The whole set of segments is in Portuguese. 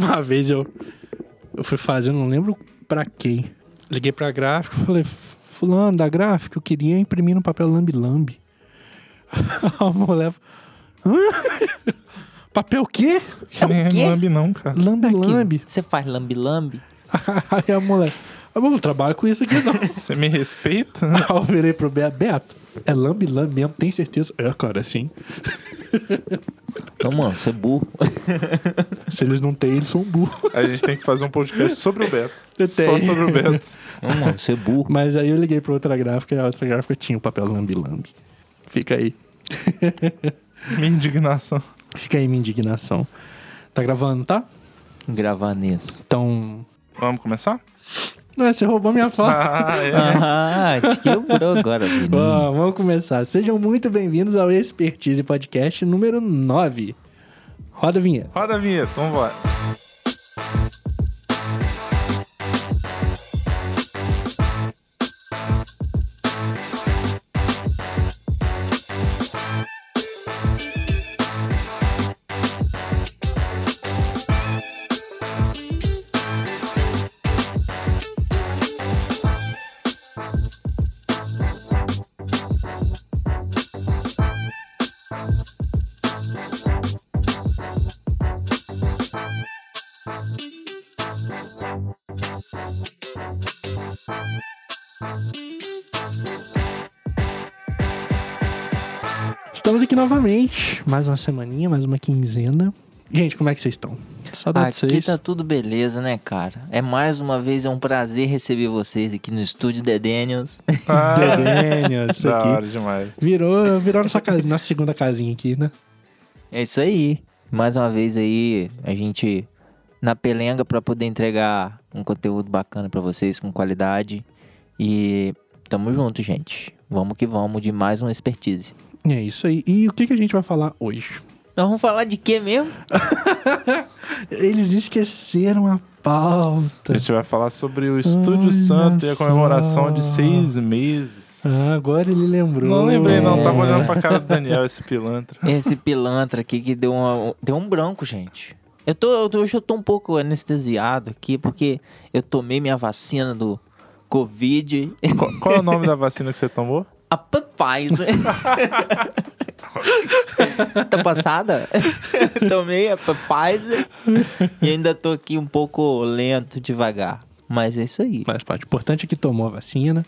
Uma vez eu, eu fui fazer, não lembro pra quem. Liguei pra gráfica, falei, fulano da gráfica, eu queria imprimir no papel lambi-lambi. A mulher... Hã? Papel o quê? Que nem quê? lambe não, cara. Lambi-lambi. Você faz lambi-lambi? Aí a mulher... Eu não trabalho com isso aqui, não. Você me respeita? Aí eu virei pro Beto, Beto, é lambi-lambi mesmo, tem certeza? É, cara, sim. Não, mano, você é burro. Se eles não têm, eles são burros. A gente tem que fazer um podcast sobre o Beto. Eu Só tenho. sobre o Beto. Não, mano, você é burro. Mas aí eu liguei pra outra gráfica e a outra gráfica tinha o papel lambi-lambi. Fica aí. Minha indignação. Fica aí minha indignação. Tá gravando, tá? Gravar nisso. Então. Vamos começar? Não, você roubou minha fala. Ah, é. Ah, te quebrou agora, menino. Ó, vamos começar. Sejam muito bem-vindos ao Expertise Podcast número 9. Roda a vinheta. Roda a vinheta, vamos Estamos aqui novamente. Mais uma semaninha, mais uma quinzena. Gente, como é que vocês estão? Saudade de Aqui vocês. tá tudo beleza, né, cara? É mais uma vez, é um prazer receber vocês aqui no estúdio The Daniels. Ah, Dedênio, isso da aqui. hora demais. Virou, virou nossa, casa, nossa segunda casinha aqui, né? É isso aí. Mais uma vez aí, a gente na pelenga pra poder entregar um conteúdo bacana pra vocês com qualidade. E tamo junto, gente. Vamos que vamos de mais uma expertise. É isso aí. E o que, que a gente vai falar hoje? Nós vamos falar de quê mesmo? Eles esqueceram a A pauta. gente vai falar sobre o Estúdio Olha Santo e a comemoração só. de seis meses. Ah, agora ele lembrou. Não lembrei não, tava É. olhando pra cara do Daniel, esse pilantra. Esse pilantra aqui que deu, uma, deu um branco, gente. Eu tô, eu tô- hoje eu tô um pouco anestesiado aqui, porque eu tomei minha vacina do Covid. Qual, qual é o nome da vacina que você tomou? A Pfizer. tá passada? Tomei a Pfizer e ainda tô aqui um pouco lento, devagar. Mas é isso aí. Faz parte. O importante é que tomou a vacina.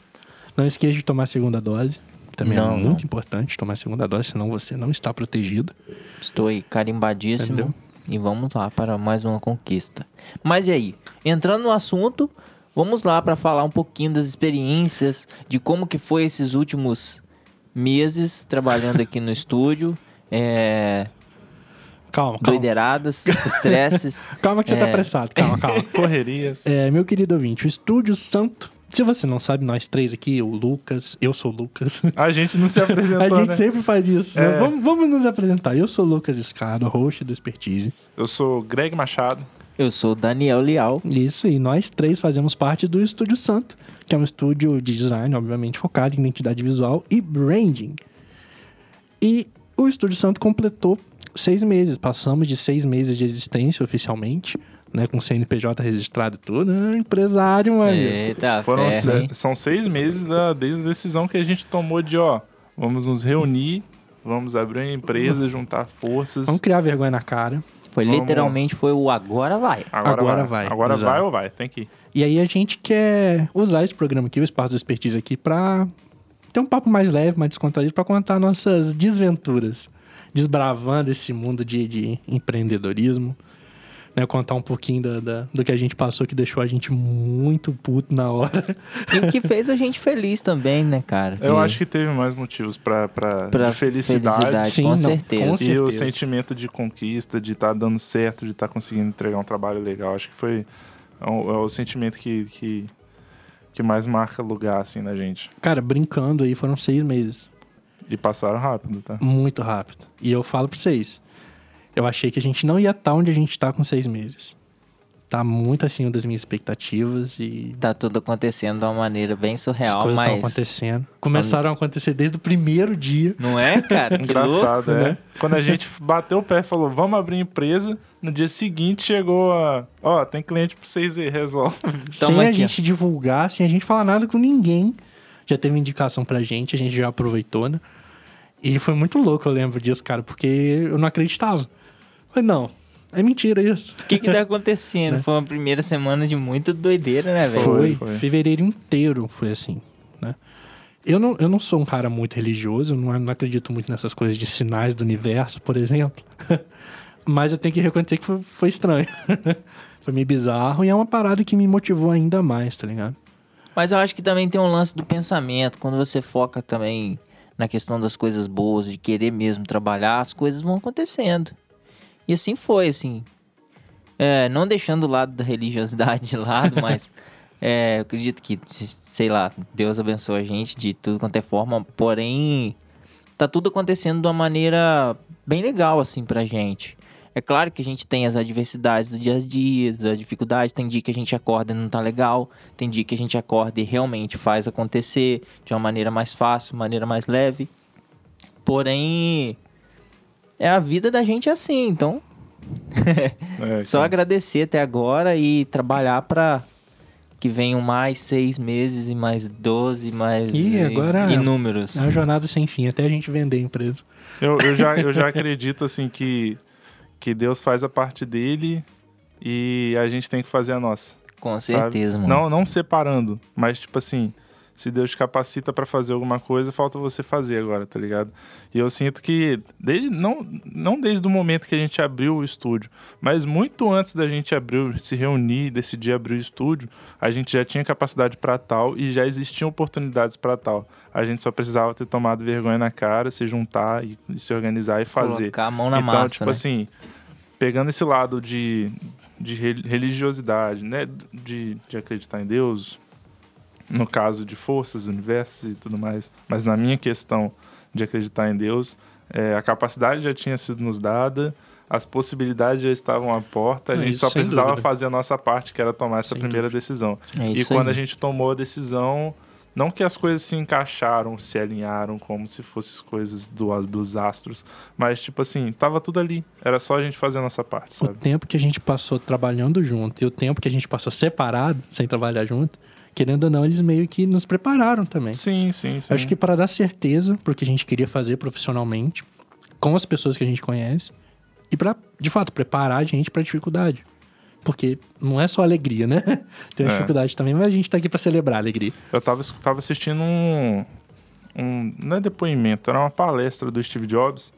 Não esqueça de tomar a segunda dose. Também Não, é não. muito importante tomar a segunda dose, senão você não está protegido. Estou aí carimbadíssimo. Entendeu? E vamos lá para mais uma conquista. Mas e aí? Entrando no assunto, vamos lá para falar um pouquinho das experiências, de como que foi esses últimos meses trabalhando aqui no estúdio. É, Calma, calma. doideiradas, estresses. Calma que você É. tá apressado. Calma, calma. Correrias. É, meu querido ouvinte, o Estúdio Santo. Se você não sabe, nós três aqui, o Lucas, eu sou o Lucas. A gente não se apresentou, A gente né? sempre faz isso. né? É. Vamos, vamos nos apresentar. Eu sou o Lucas Escado, host do Expertise. Eu sou o Greg Machado. Eu sou o Daniel Leal. Isso, e nós três fazemos parte do Estúdio Santo, que é um estúdio de design, obviamente, focado em identidade visual e branding. E o Estúdio Santo completou seis meses. Passamos de seis meses de existência oficialmente, né? Com CNPJ registrado e tudo. né? Empresário, mano. Eita, Foram ferro, se- hein? são seis meses da, desde a decisão que a gente tomou de, ó, vamos nos reunir, vamos abrir uma empresa, juntar forças. Vamos criar vergonha na cara. Foi Vamos. literalmente foi o agora vai. Agora, Agora vai. vai, Agora exato. vai ou vai? Tem que ir. E aí a gente quer usar esse programa aqui, o Espaço do Expertise aqui, pra ter um papo mais leve, mais descontraído, pra contar nossas desventuras. Desbravando esse mundo de, de empreendedorismo. Né, contar um pouquinho da, da- do que a gente passou que deixou a gente muito puto na hora. E que fez a gente feliz também, né, cara? Eu Que- acho que teve mais motivos pra, pra, pra de felicidade. felicidade, Sim, com não, certeza. com E o certeza. sentimento de conquista, de estar dando certo, de estar conseguindo entregar um trabalho legal. Acho que foi é o, é o sentimento que, que, que mais marca lugar, assim, na gente. Cara, brincando aí, foram seis meses. E passaram rápido, tá? Muito rápido. E eu falo pra vocês, eu achei que a gente não ia estar onde a gente tá com seis meses. tá muito acima das minhas expectativas e Tá tudo acontecendo de uma maneira bem as surreal, coisas estão mas. acontecendo. Começaram a acontecer desde o primeiro dia. Não é, cara? Que louco. Engraçado, é. né? Quando a gente bateu o pé e falou, vamos abrir empresa, no dia seguinte chegou a. Ó, tem cliente pra vocês aí, resolve. sem Tamo a aqui, gente divulgar, sem a gente falar nada com ninguém. Já teve indicação pra gente, a gente já aproveitou, né? E foi muito louco, eu lembro disso, cara, porque eu não acreditava. Falei, não, é mentira isso. O que que tá acontecendo? Foi uma primeira semana de muita doideira, né, velho? Foi, foi. fevereiro inteiro foi assim, né? Eu não, eu não sou um cara muito religioso, eu não, não acredito muito nessas coisas de sinais do universo, por exemplo. Mas eu tenho que reconhecer que foi, foi estranho. foi meio bizarro e é uma parada que me motivou ainda mais, tá ligado? Mas eu acho que também tem um lance do pensamento. Quando você foca também na questão das coisas boas, de querer mesmo trabalhar, as coisas vão acontecendo. E assim foi, assim. É, não deixando o lado da religiosidade de lado, mas é, acredito que, sei lá, Deus abençoe a gente de tudo quanto é forma. Porém, tá tudo acontecendo de uma maneira bem legal, assim, pra gente. É claro que a gente tem as adversidades do dia a dia, as dificuldades. Tem dia que a gente acorda e não tá legal. Tem dia que a gente acorda e realmente faz acontecer de uma maneira mais fácil, maneira mais leve. Porém, é a vida da gente assim. Então, É, só agradecer até agora e trabalhar pra que venham mais seis meses e mais 12, mais Ih, agora- inúmeros. É uma jornada sem fim, até a gente vender a empresa. Eu, eu, já, eu já acredito, assim, que, que Deus faz a parte dele e a gente tem que fazer a nossa. Com sabe? certeza, mano. Não, não separando, mas tipo assim, se Deus te capacita pra fazer alguma coisa, falta você fazer agora, tá ligado? E eu sinto que desde não não desde o momento que a gente abriu o estúdio, mas muito antes da gente abrir, se reunir, decidir abrir o estúdio, a gente já tinha capacidade pra tal e já existiam oportunidades pra tal. A gente só precisava ter tomado vergonha na cara, se juntar e, e se organizar e fazer. Colocar a mão na então, massa, tipo né? assim, pegando esse lado de, de re- religiosidade, né? De, de acreditar em Deus, no caso de forças, universos e tudo mais, mas na minha questão de acreditar em Deus, é, a capacidade já tinha sido nos dada, as possibilidades já estavam à porta, a gente isso só precisava dúvida. fazer a nossa parte, que era tomar essa Sem primeira dúvida. decisão. É E quando aí. a gente tomou a decisão, não que as coisas se encaixaram, se alinharam como se fossem coisas do, dos astros, mas tipo assim, tava tudo ali. Era só a gente fazer a nossa parte, O sabe? tempo que a gente passou trabalhando junto e o tempo que a gente passou separado, sem trabalhar junto, querendo ou não, eles meio que nos prepararam também. Sim, sim, sim. Acho que para dar certeza pro que a gente queria fazer profissionalmente, com as pessoas que a gente conhece, e para de fato, preparar a gente pra dificuldade. Porque não é só alegria, né? Tem uma É. dificuldade também, mas a gente tá aqui pra celebrar a alegria. Eu tava, tava assistindo um, um. Não é depoimento, era uma palestra do Steve Jobs.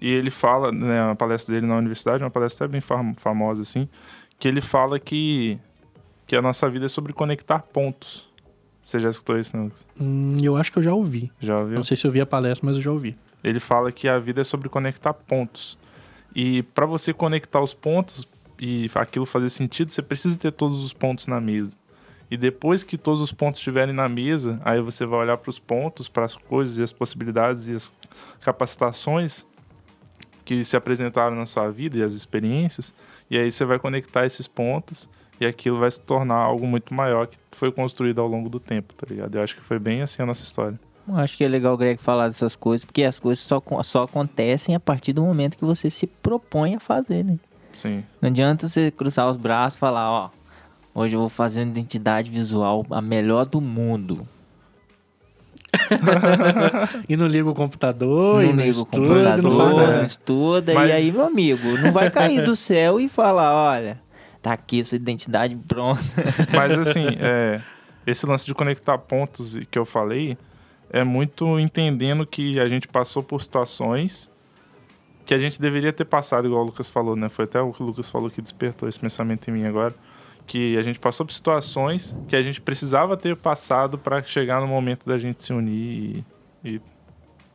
E ele fala, né, uma palestra dele na universidade, uma palestra até bem fam- famosa, assim, que ele fala que, que a nossa vida é sobre conectar pontos. Você já escutou isso, não? Hum, eu acho que eu já ouvi. Já ouviu? Não sei se eu vi a palestra, mas eu já ouvi. Ele fala que a vida é sobre conectar pontos. E para você conectar os pontos e aquilo fazer sentido, você precisa ter todos os pontos na mesa. E depois que todos os pontos estiverem na mesa, aí você vai olhar para os pontos, para as coisas e as possibilidades e as capacitações que se apresentaram na sua vida e as experiências, e aí você vai conectar esses pontos e aquilo vai se tornar algo muito maior que foi construído ao longo do tempo, tá ligado? Eu acho que foi bem assim a nossa história. Eu acho que é legal o Greg falar dessas coisas, porque as coisas só, só acontecem a partir do momento que você se propõe a fazer, né? Sim. Não adianta você cruzar os braços e falar, ó, hoje eu vou fazer uma identidade visual a melhor do mundo. E não liga o computador, não e não liga o estuda, computador, não não, estuda, Mas- e aí, meu amigo, não vai cair do céu e falar, olha, tá aqui sua identidade pronta. Mas assim, é, esse lance de conectar pontos que eu falei é muito entendendo que a gente passou por situações que a gente deveria ter passado, igual o Lucas falou, né? Foi até o que o Lucas falou que despertou esse pensamento em mim agora. Que a gente passou por situações que a gente precisava ter passado para chegar no momento da gente se unir e, e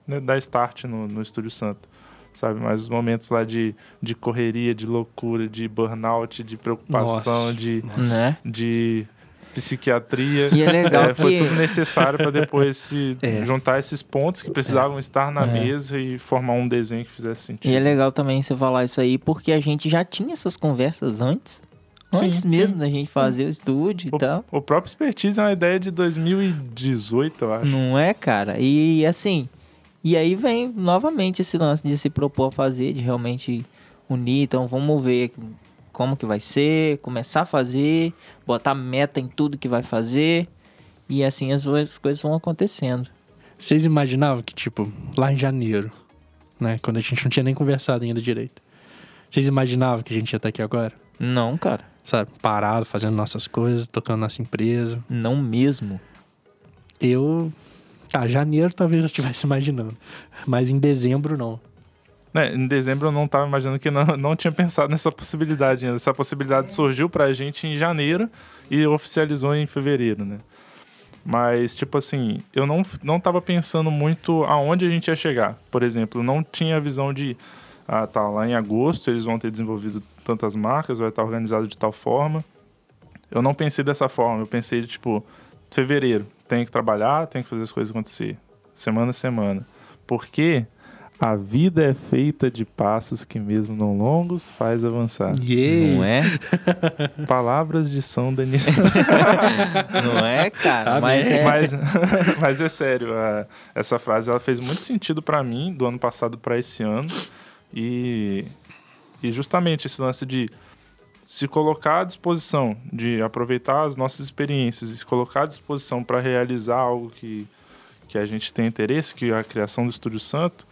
né, dar start no, no Estúdio Santo. Sabe? Mas os momentos lá de, de correria, de loucura, de burnout, de preocupação, Nossa. de, né? de psiquiatria. E é legal É, foi que- tudo necessário para depois se É. juntar esses pontos que precisavam estar na É. mesa e formar um desenho que fizesse sentido. E é legal também você falar isso aí, porque a gente já tinha essas conversas antes Antes Sim, mesmo sim. da gente fazer o estúdio e tal. O, o próprio Expertise é uma ideia de 2018, eu acho. Não é, cara? E assim, e aí vem novamente esse lance de se propor a fazer, de realmente unir. Então vamos ver como que vai ser, começar a fazer, botar meta em tudo que vai fazer. E assim as, as coisas vão acontecendo. Vocês imaginavam que, tipo, lá em janeiro, né? Quando a gente não tinha nem conversado ainda direito. Vocês imaginavam que a gente ia estar aqui agora? Não, cara. Sabe? Parado, fazendo nossas coisas, tocando nossa empresa. Não mesmo. Eu. Tá, janeiro talvez eu estivesse imaginando. Mas em dezembro, não. Né, em dezembro eu não tava imaginando que não, não tinha pensado nessa possibilidade ainda. Essa possibilidade surgiu pra gente em janeiro e oficializou em fevereiro, né? Mas, tipo assim, eu não, não tava pensando muito aonde a gente ia chegar. Por exemplo, não tinha a visão de, ah, tá, lá em agosto eles vão ter desenvolvido tantas marcas, vai estar organizado de tal forma. Eu não pensei dessa forma, eu pensei, tipo, fevereiro, tenho que trabalhar, tenho que fazer as coisas acontecer. Semana a semana. Porque a vida é feita de passos que, mesmo não longos, faz avançar. Não é? Palavras de São Daniel. Não é, cara? Mas é. mas, mas é sério, a- essa frase ela fez muito sentido pra mim do ano passado pra esse ano. E, e justamente esse lance de se colocar à disposição, de aproveitar as nossas experiências e se colocar à disposição para realizar algo que, que a gente tem interesse, que é a criação do Estúdio Santo,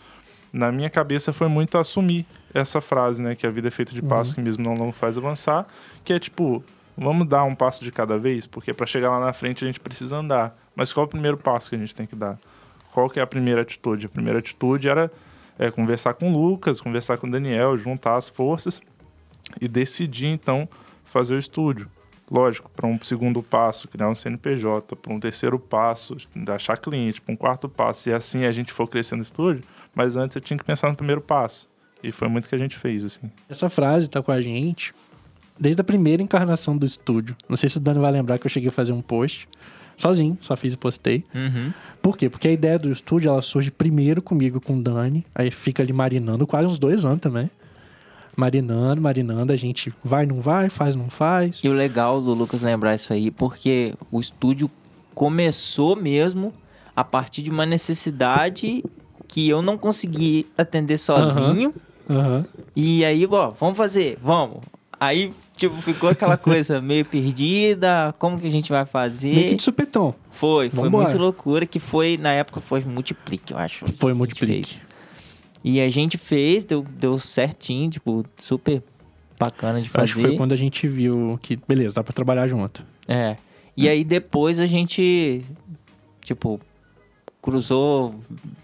na minha cabeça foi muito assumir essa frase, né? Que a vida é feita de passos que mesmo não, não faz avançar, que é tipo, vamos dar um passo de cada vez, porque para chegar lá na frente a gente precisa andar. Mas qual é o primeiro passo que a gente tem que dar? Qual que é a primeira atitude? A primeira atitude era é, conversar com o Lucas, conversar com o Daniel, juntar as forças e decidir então fazer o estúdio. Lógico, para um segundo passo, criar um CNPJ, para um terceiro passo, achar cliente, para um quarto passo, e assim a gente for crescendo no estúdio, mas antes eu tinha que pensar no primeiro passo. E foi muito que a gente fez, assim. Essa frase tá com a gente desde a primeira encarnação do estúdio. Não sei se o Dani vai lembrar que eu cheguei a fazer um post sozinho, só fiz e postei. Uhum. Por quê? Porque a ideia do estúdio ela surge primeiro comigo com o Dani, aí fica ali marinando quase uns dois anos também. Marinando, marinando, a gente vai, não vai, faz, não faz. E o legal do Lucas lembrar isso aí, porque o estúdio começou mesmo a partir de uma necessidade que eu não consegui atender sozinho. E aí, ó, vamos fazer, vamos. Aí, tipo, ficou aquela coisa meio perdida, como que a gente vai fazer? Meio que de supetão. Foi, foi Vambora. muito loucura, que foi, na época, foi Multiplique, eu acho. Foi Multiplique. E a gente fez, deu, deu certinho, tipo, super bacana de fazer. Acho que foi quando a gente viu que, beleza, dá pra trabalhar junto. É. E aí depois a gente, tipo, cruzou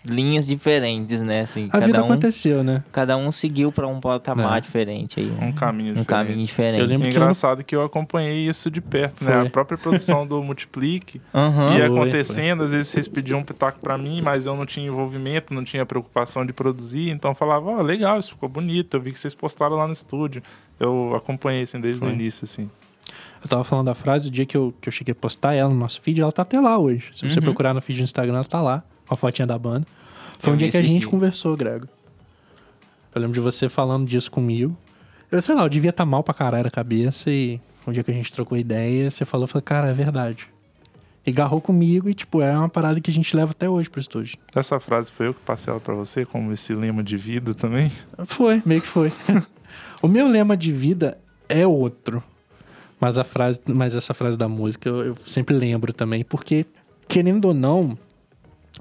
linhas diferentes, né? Assim, A vida cada um, aconteceu, né? cada um seguiu pra um patamar É. diferente aí. Um caminho um diferente. caminho diferente. Eu lembro é engraçado que eu acompanhei isso de perto, né? Foi. A própria produção do Multiplique Aham. ia Foi, acontecendo, às vezes vocês pediam um pitaco pra mim, mas eu não tinha envolvimento, não tinha preocupação de produzir, então eu falava, ó, legal, isso ficou bonito, eu vi que vocês postaram lá no estúdio. Eu acompanhei assim desde Foi. o início, assim. Eu tava falando da frase, o dia que eu, que eu cheguei a postar ela no nosso feed, ela tá até lá hoje. Se você Uhum. procurar no feed do Instagram, ela tá lá, com a fotinha da banda. Foi Eu um dia que a gente dia. conversou, Grego. Eu lembro de você falando disso comigo. Eu sei lá, eu devia estar mal pra caralho a cabeça e um dia que a gente trocou ideia, você falou, eu falei, cara, é verdade. E agarrou comigo e, tipo, é uma parada que a gente leva até hoje pro estúdio. Essa frase foi eu que passei ela pra você, como esse lema de vida também. Foi, meio que foi. o meu lema de vida é outro. Mas a frase, mas essa frase da música eu, eu sempre lembro também, porque querendo ou não,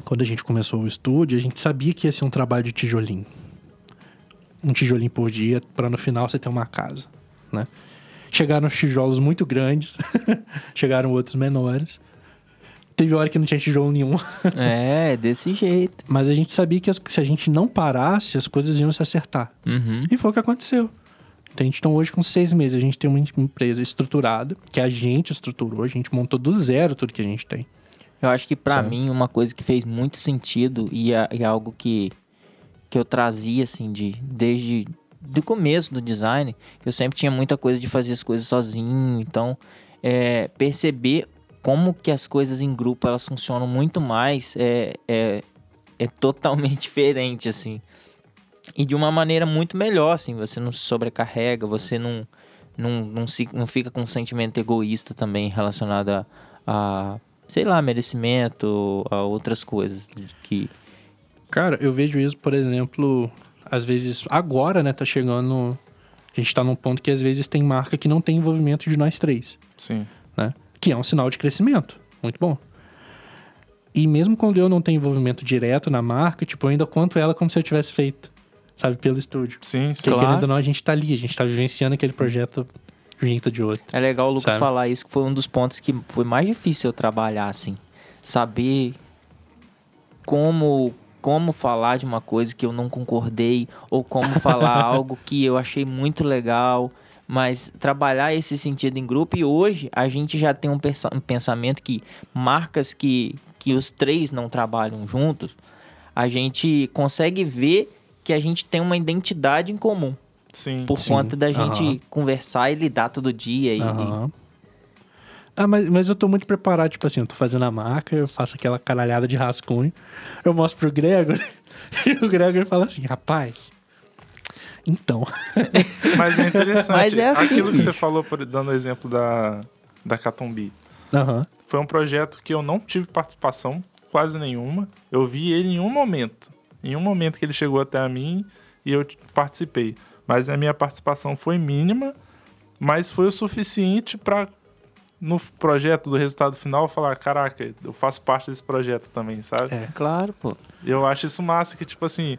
quando a gente começou o estúdio, a gente sabia que ia ser um trabalho de tijolinho. Um tijolinho por dia, para no final você ter uma casa, né? Chegaram os tijolos muito grandes, chegaram outros menores. Teve hora que não tinha tijolo nenhum. É, desse jeito. Mas a gente sabia que se a gente não parasse, as coisas iam se acertar. Uhum. E foi o que aconteceu. Então, hoje, com seis meses, a gente tem uma empresa estruturada, que a gente estruturou, a gente montou do zero tudo que a gente tem. Eu acho que Sabe? mim uma coisa que fez muito sentido e é, e é algo que, que eu trazia assim de desde do começo do design, que eu sempre tinha muita coisa de fazer as coisas sozinho, então é, perceber como que as coisas em grupo elas funcionam muito mais é, é, é totalmente diferente assim e de uma maneira muito melhor assim você não se sobrecarrega você não não, não, se, não fica com um sentimento egoísta também relacionado a, a, sei lá, merecimento, a outras coisas que... Cara, eu vejo isso, por exemplo, às vezes, agora, né, tá chegando... A gente tá num ponto que às vezes tem marca que não tem envolvimento de nós três, Sim. né? Que é um sinal de crescimento. Muito bom. E mesmo quando eu não tenho envolvimento direto na marca, tipo, eu ainda conto ela como se eu tivesse feito, sabe, pelo estúdio. Sim, Porque sim. Claro. querendo ou não, a gente tá ali, a gente tá vivenciando aquele projeto ou de outro. É legal o Lucas Sabe? falar isso, que foi um dos pontos que foi mais difícil eu trabalhar, assim. Saber como, como falar de uma coisa que eu não concordei, ou como falar algo que eu achei muito legal. Mas trabalhar esse sentido em grupo, e hoje a gente já tem um um pensamento que marcas que, que os três não trabalham juntos, a gente consegue ver que a gente tem uma identidade em comum Sim. por Sim, conta da gente aham. conversar e lidar todo dia. E, Aham. Ah, mas, mas eu tô muito preparado, tipo assim, eu tô fazendo a marca, eu faço aquela caralhada de rascunho, eu mostro pro Gregor, e o Gregor fala assim, rapaz, então, Mas é interessante. Mas é assim, Aquilo que bicho. você falou, por- dando o exemplo da, da Catumbi. aham, Foi um projeto que eu não tive participação, quase nenhuma. Eu vi ele em um momento. Em um momento que ele chegou até a mim e eu participei. Mas a minha participação foi mínima, mas foi o suficiente para no projeto do resultado final falar, caraca, eu faço parte desse projeto também, sabe? é, Claro, pô. Eu acho isso massa que, tipo assim,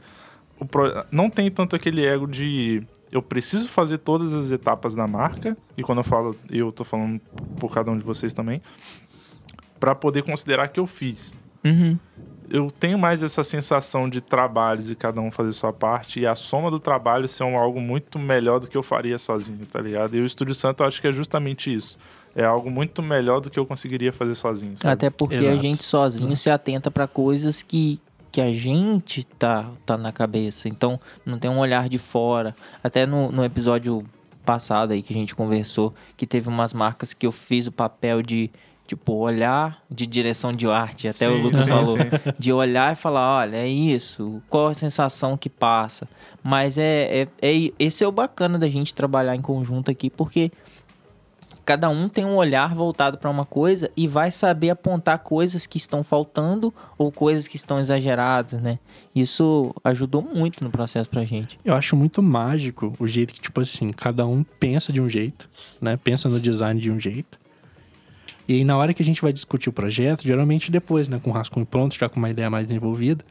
o pro- não tem tanto aquele ego de eu preciso fazer todas as etapas da marca, e quando eu falo, eu tô falando por cada um de vocês também, para poder considerar que eu fiz. Uhum. Eu tenho mais essa sensação de trabalhos e cada um fazer sua parte, e a soma do trabalho ser um, algo muito melhor do que eu faria sozinho, tá ligado? E o Estúdio Santo eu acho que é justamente isso. É algo muito melhor do que eu conseguiria fazer sozinho, sabe? Até porque a Exato. gente sozinho se atenta pra coisas que, que a gente tá, tá na cabeça. Então, não tem um olhar de fora. Até no, no episódio passado aí que a gente conversou, que teve umas marcas que eu fiz o papel de, tipo, olhar de direção de arte. Até o Sim, Lucas sim, falou. sim. De olhar e falar, olha, é isso. Qual a sensação que passa? Mas é, é, é esse é o bacana da gente trabalhar em conjunto aqui, porque cada um tem um olhar voltado para uma coisa e vai saber apontar coisas que estão faltando ou coisas que estão exageradas, né? Isso ajudou muito no processo pra gente. eu acho muito mágico o jeito que, tipo assim, cada um pensa de um jeito, né, pensa no design de um jeito, e aí na hora que a gente vai discutir o projeto, geralmente depois, né, com o rascunho pronto, já com uma ideia mais desenvolvida,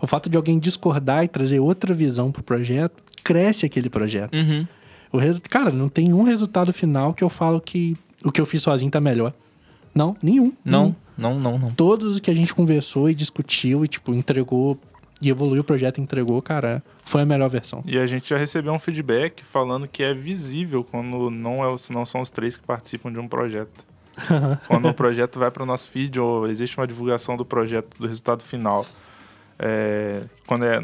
o fato de alguém discordar e trazer outra visão pro projeto, cresce aquele projeto. Uhum. O resu... Cara, não tem um resultado final que eu falo que o que eu fiz sozinho tá melhor. Não, nenhum. Não, nenhum. não, não, não. Todos os que a gente conversou e discutiu e, tipo, entregou e evoluiu o projeto, entregou, cara, foi a melhor versão. E a gente já recebeu um feedback falando que é visível quando não, é, não são os três que participam de um projeto. quando o projeto vai para o nosso feed ou existe uma divulgação do projeto, do resultado final. É, quando, é,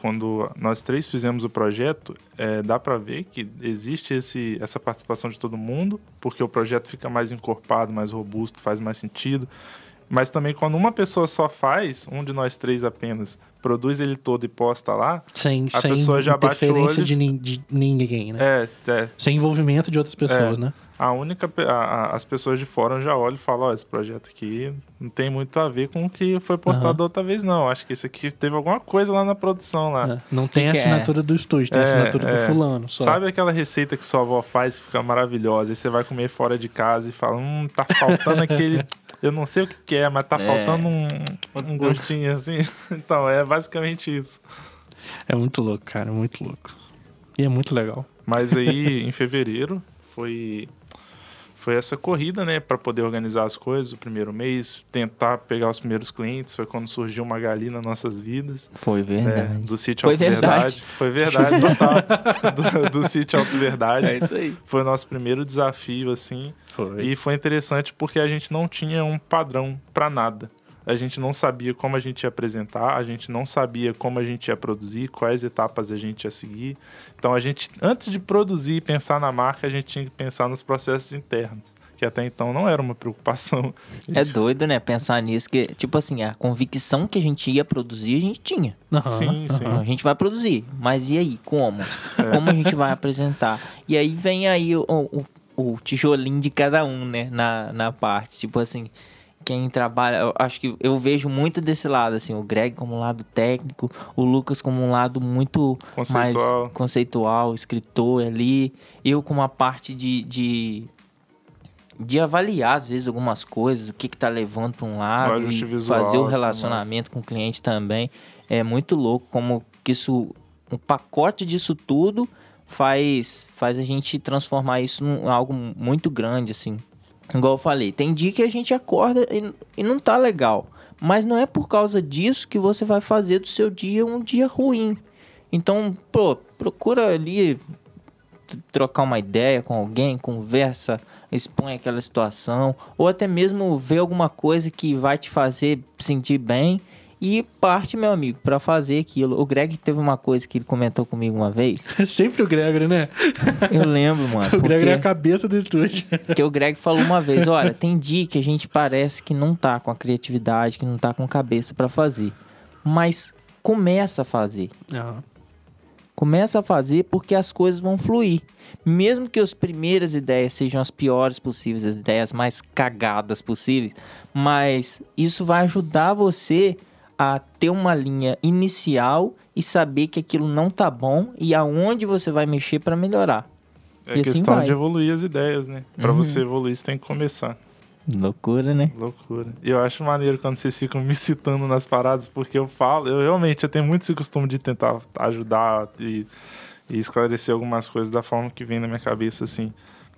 quando, nós três fizemos o projeto, é, dá para ver que existe esse, essa participação de todo mundo, porque o projeto fica mais encorpado, mais robusto, faz mais sentido. Mas também quando uma pessoa só faz, um de nós três apenas, produz ele todo e posta lá, Sem, A sem pessoa já bate o olho de, nin- de ninguém, né? é, é Sem envolvimento de outras pessoas, né? A única a- a- as pessoas de fora já olham e falam, ó, esse projeto aqui não tem muito a ver com o que foi postado da outra vez não. Acho que esse aqui teve alguma coisa lá na produção lá. É. Não tem a que é? assinatura do estúdio, tem a É, assinatura é. do fulano. Só. Sabe aquela receita que sua avó faz que fica maravilhosa? Aí você vai comer fora de casa e fala, hum, tá faltando aquele. Eu não sei o que, que é, mas tá É. faltando um, um gostinho assim. Então, é basicamente isso. É muito louco, cara, muito louco. E é muito legal. Mas aí, em fevereiro, foi foi essa corrida, né, para poder organizar as coisas, o primeiro mês, tentar pegar os primeiros clientes, foi quando surgiu uma Gali nas nossas vidas, Foi né, verdade. do sítio Alto Verdade. verdade. Foi verdade, total. do, do sítio Alto Verdade. É isso aí. Foi o nosso primeiro desafio, assim, Foi. e foi interessante porque a gente não tinha um padrão para nada. A gente não sabia como a gente ia apresentar, a gente não sabia como a gente ia produzir, quais etapas a gente ia seguir. Então a gente, antes de produzir e pensar na marca, a gente tinha que pensar nos processos internos. que até então não era uma preocupação. É doido, né? Pensar nisso, que, tipo assim, a convicção que a gente ia produzir, a gente tinha. Aham, Sim, sim. A gente vai produzir, mas e aí? Como? Como a gente vai apresentar? E aí vem aí o, o, o tijolinho de cada um, né? Na, na parte. Tipo assim, quem trabalha, eu acho que eu vejo muito desse lado, assim, o Greg como um lado técnico, o Lucas como um lado muito Conceitual. mais conceitual, escritor ali, eu com uma parte de, de, de avaliar, às vezes, algumas coisas, o que que tá levando para um lado, ajuste e visual, fazer o mais. relacionamento com o cliente também. É muito louco como que isso, um pacote disso tudo faz, faz a gente transformar isso em algo muito grande, assim. Igual eu falei, tem dia que a gente acorda e, e não tá legal. Mas não é por causa disso que você vai fazer do seu dia um dia ruim. Então, pô, procura ali trocar uma ideia com alguém, conversa, expõe aquela situação, ou até mesmo ver alguma coisa que vai te fazer sentir bem e parte, meu amigo, pra fazer aquilo. O Greg teve uma coisa que ele comentou comigo uma vez. É sempre o Gregory, né? Eu lembro, mano. O Gregory é a cabeça do estúdio. porque o Greg falou uma vez, olha, tem dia que a gente parece que não tá com a criatividade, que não tá com cabeça pra fazer. Mas começa a fazer. Aham. Começa a fazer porque as coisas vão fluir. Mesmo que as primeiras ideias sejam as piores possíveis, as ideias mais cagadas possíveis, mas isso vai ajudar você a ter uma linha inicial e saber que aquilo não tá bom e aonde você vai mexer pra melhorar. É E assim questão vai. de evoluir as ideias, né? Pra Uhum. você evoluir, você tem que começar. Loucura, né? Loucura. E eu acho maneiro quando vocês ficam me citando nas paradas, porque eu falo, eu realmente eu tenho muito esse costume de tentar ajudar e, e esclarecer algumas coisas da forma que vem na minha cabeça, assim.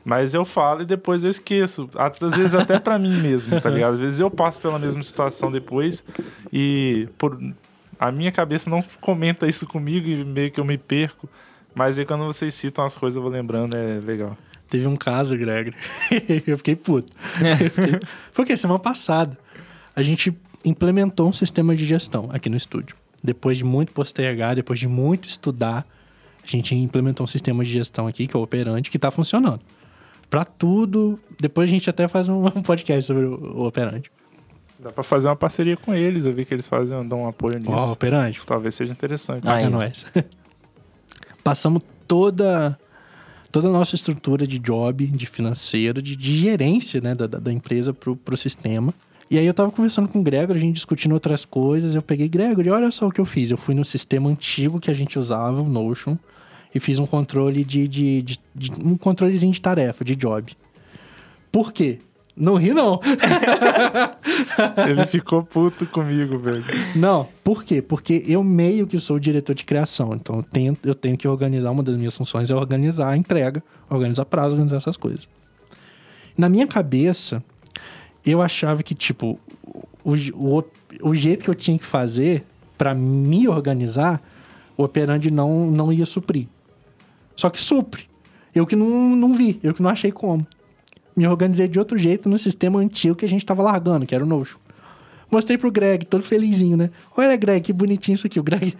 Mas eu falo e depois eu esqueço. Às vezes até pra mim mesmo, tá ligado? Às vezes eu passo pela mesma situação depois e por a minha cabeça não comenta isso comigo e meio que eu me perco. Mas aí quando vocês citam as coisas, eu vou lembrando, é legal. Teve um caso, Gregory. eu fiquei puto. Foi o quê? Semana passada. A gente implementou um sistema de gestão aqui no estúdio. Depois de muito postergar, depois de muito estudar, a gente implementou um sistema de gestão aqui, que é o Operante, que tá funcionando. Pra tudo. Depois a gente até faz um podcast sobre o o Operante. Dá pra fazer uma parceria com eles, eu vi que eles fazem, dão um apoio nisso. Ó, Operante, Talvez seja interessante. Ah, É Aí. nóis. Passamos toda toda a nossa estrutura de job, de financeiro, de, de gerência né, da, da- empresa pro, pro sistema. E aí eu tava conversando com o Gregory, a gente discutindo outras coisas. Eu peguei, Gregory, olha só o que eu fiz. Eu fui no sistema antigo que a gente usava, o Notion, e fiz um controle de, de, de- de- um controlezinho de tarefa, de job. Por quê? Não ri, não. Ele ficou puto comigo, velho. Não, por quê? Porque eu meio que sou o diretor de criação. Então eu tenho, eu tenho que organizar, uma das minhas funções é organizar a entrega, organizar prazo, organizar essas coisas. Na minha cabeça, eu achava que, tipo, o, o, o jeito que eu tinha que fazer pra me organizar, o operandi não, não ia suprir. Só que supre. Eu que não, não vi, eu que não achei como. Me organizei de outro jeito no sistema antigo que a gente tava largando, que era o Notion. Mostrei pro Greg, todo felizinho, né? Olha, Greg, que bonitinho isso aqui. O Greg.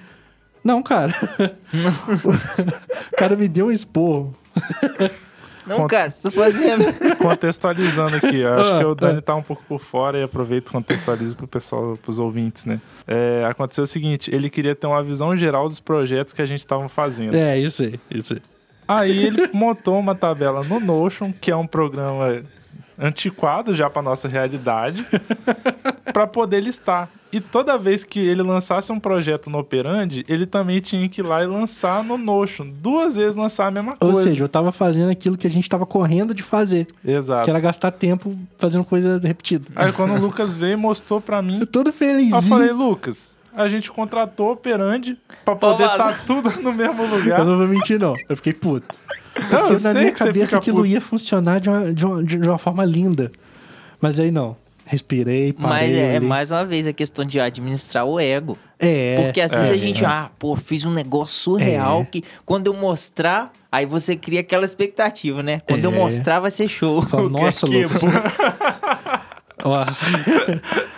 Não, cara. o cara me deu um esporro. Não, Conta- cara, você tá fazendo. Contextualizando aqui, eu acho Ah, que o Dani tá um pouco por fora e aproveito e contextualizo pro pessoal, pros ouvintes, né? É, aconteceu o seguinte, ele queria ter uma visão geral dos projetos que a gente tava fazendo. É, isso aí, isso aí. Aí ele montou uma tabela no Notion, que é um programa antiquado já para nossa realidade, para poder listar. E toda vez que ele lançasse um projeto no Operandi, ele também tinha que ir lá e lançar no Notion. Duas vezes lançar a mesma Ou coisa. seja, eu tava fazendo aquilo que a gente tava correndo de fazer. Exato. Que era gastar tempo fazendo coisa repetida. Aí quando o Lucas veio e mostrou para mim, Eu todo felizinho. eu falei, Lucas, a gente contratou o Operandi para poder estar tudo no mesmo lugar. Eu não vou mentir, não. Eu fiquei puto. Não, Porque eu na sei minha cabeça aquilo puto. ia funcionar de uma, de, uma, de uma forma linda. Mas aí não. Respirei, Mas parei. é, é olhei. mais uma vez a questão de administrar o ego. É. Porque às vezes é, a gente, é. ah, pô, fiz um negócio surreal É. que quando eu mostrar, aí você cria aquela expectativa, né? Quando eu É. mostrar vai ser show. Fala, Nossa, Lucas.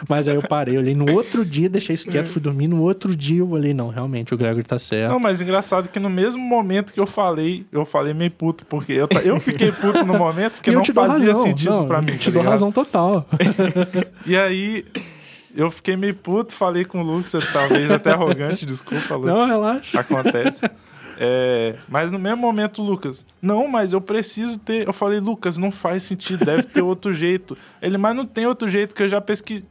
Mas aí eu parei, olhei no outro dia, deixei isso quieto, fui dormir. No outro dia eu olhei, não, realmente, o Gregory tá certo. Não, mas engraçado que no mesmo momento que eu falei, eu falei meio puto, porque eu, eu fiquei puto no momento, porque eu não fazia razão. sentido não, pra mim. Te tá dou ligado? razão total. E aí, eu fiquei meio puto, falei com o Lucas, talvez até arrogante, desculpa, Lucas. Não, relaxa. Acontece. É, mas no mesmo momento, Lucas, não, mas eu preciso ter. Eu falei, Lucas, não faz sentido, deve ter outro jeito. Ele, mas não tem outro jeito que eu já pesquisei.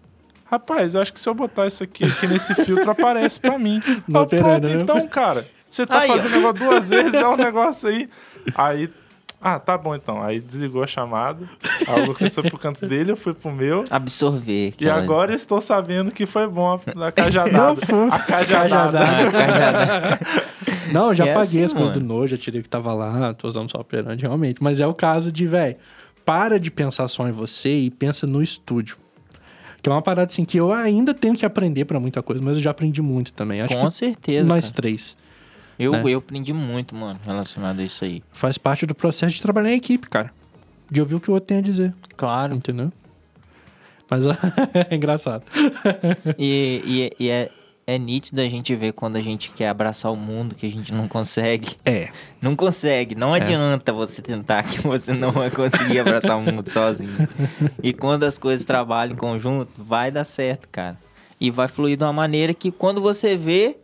Rapaz, eu acho que se eu botar isso aqui, aqui nesse filtro, aparece pra mim. No Ó, pronto, operando, né? então, cara. Você tá Aí, ó. fazendo negócio duas vezes, é um negócio aí. Aí. Ah, tá bom então. Aí desligou a chamada. O Lucas foi pro canto dele, eu fui pro meu. Absorver. E agora eu estou sabendo que foi bom a, a cajadada. a cajadada. Ah, cajada. Não, eu já É paguei assim, as coisas do nojo, já tirei o que tava lá, tô usando só operante, realmente. Mas é o caso de, velho, para de pensar só em você e pensa no estúdio. Que é uma parada assim que eu ainda tenho que aprender pra muita coisa, mas eu já aprendi muito também. Acho Com que certeza. nós cara. três. Eu, né? eu aprendi muito, mano, relacionado a isso aí. Faz parte do processo de trabalhar em equipe, cara. De ouvir o que o outro tem a dizer, Claro. entendeu? Mas é engraçado. E, e, e é, é nítido a gente ver quando a gente quer abraçar o mundo que a gente não consegue. É. Não consegue. É. Não adianta você tentar que você não vai conseguir abraçar o mundo sozinho. E quando as coisas trabalham em conjunto, vai dar certo, cara. E vai fluir de uma maneira que quando você vê,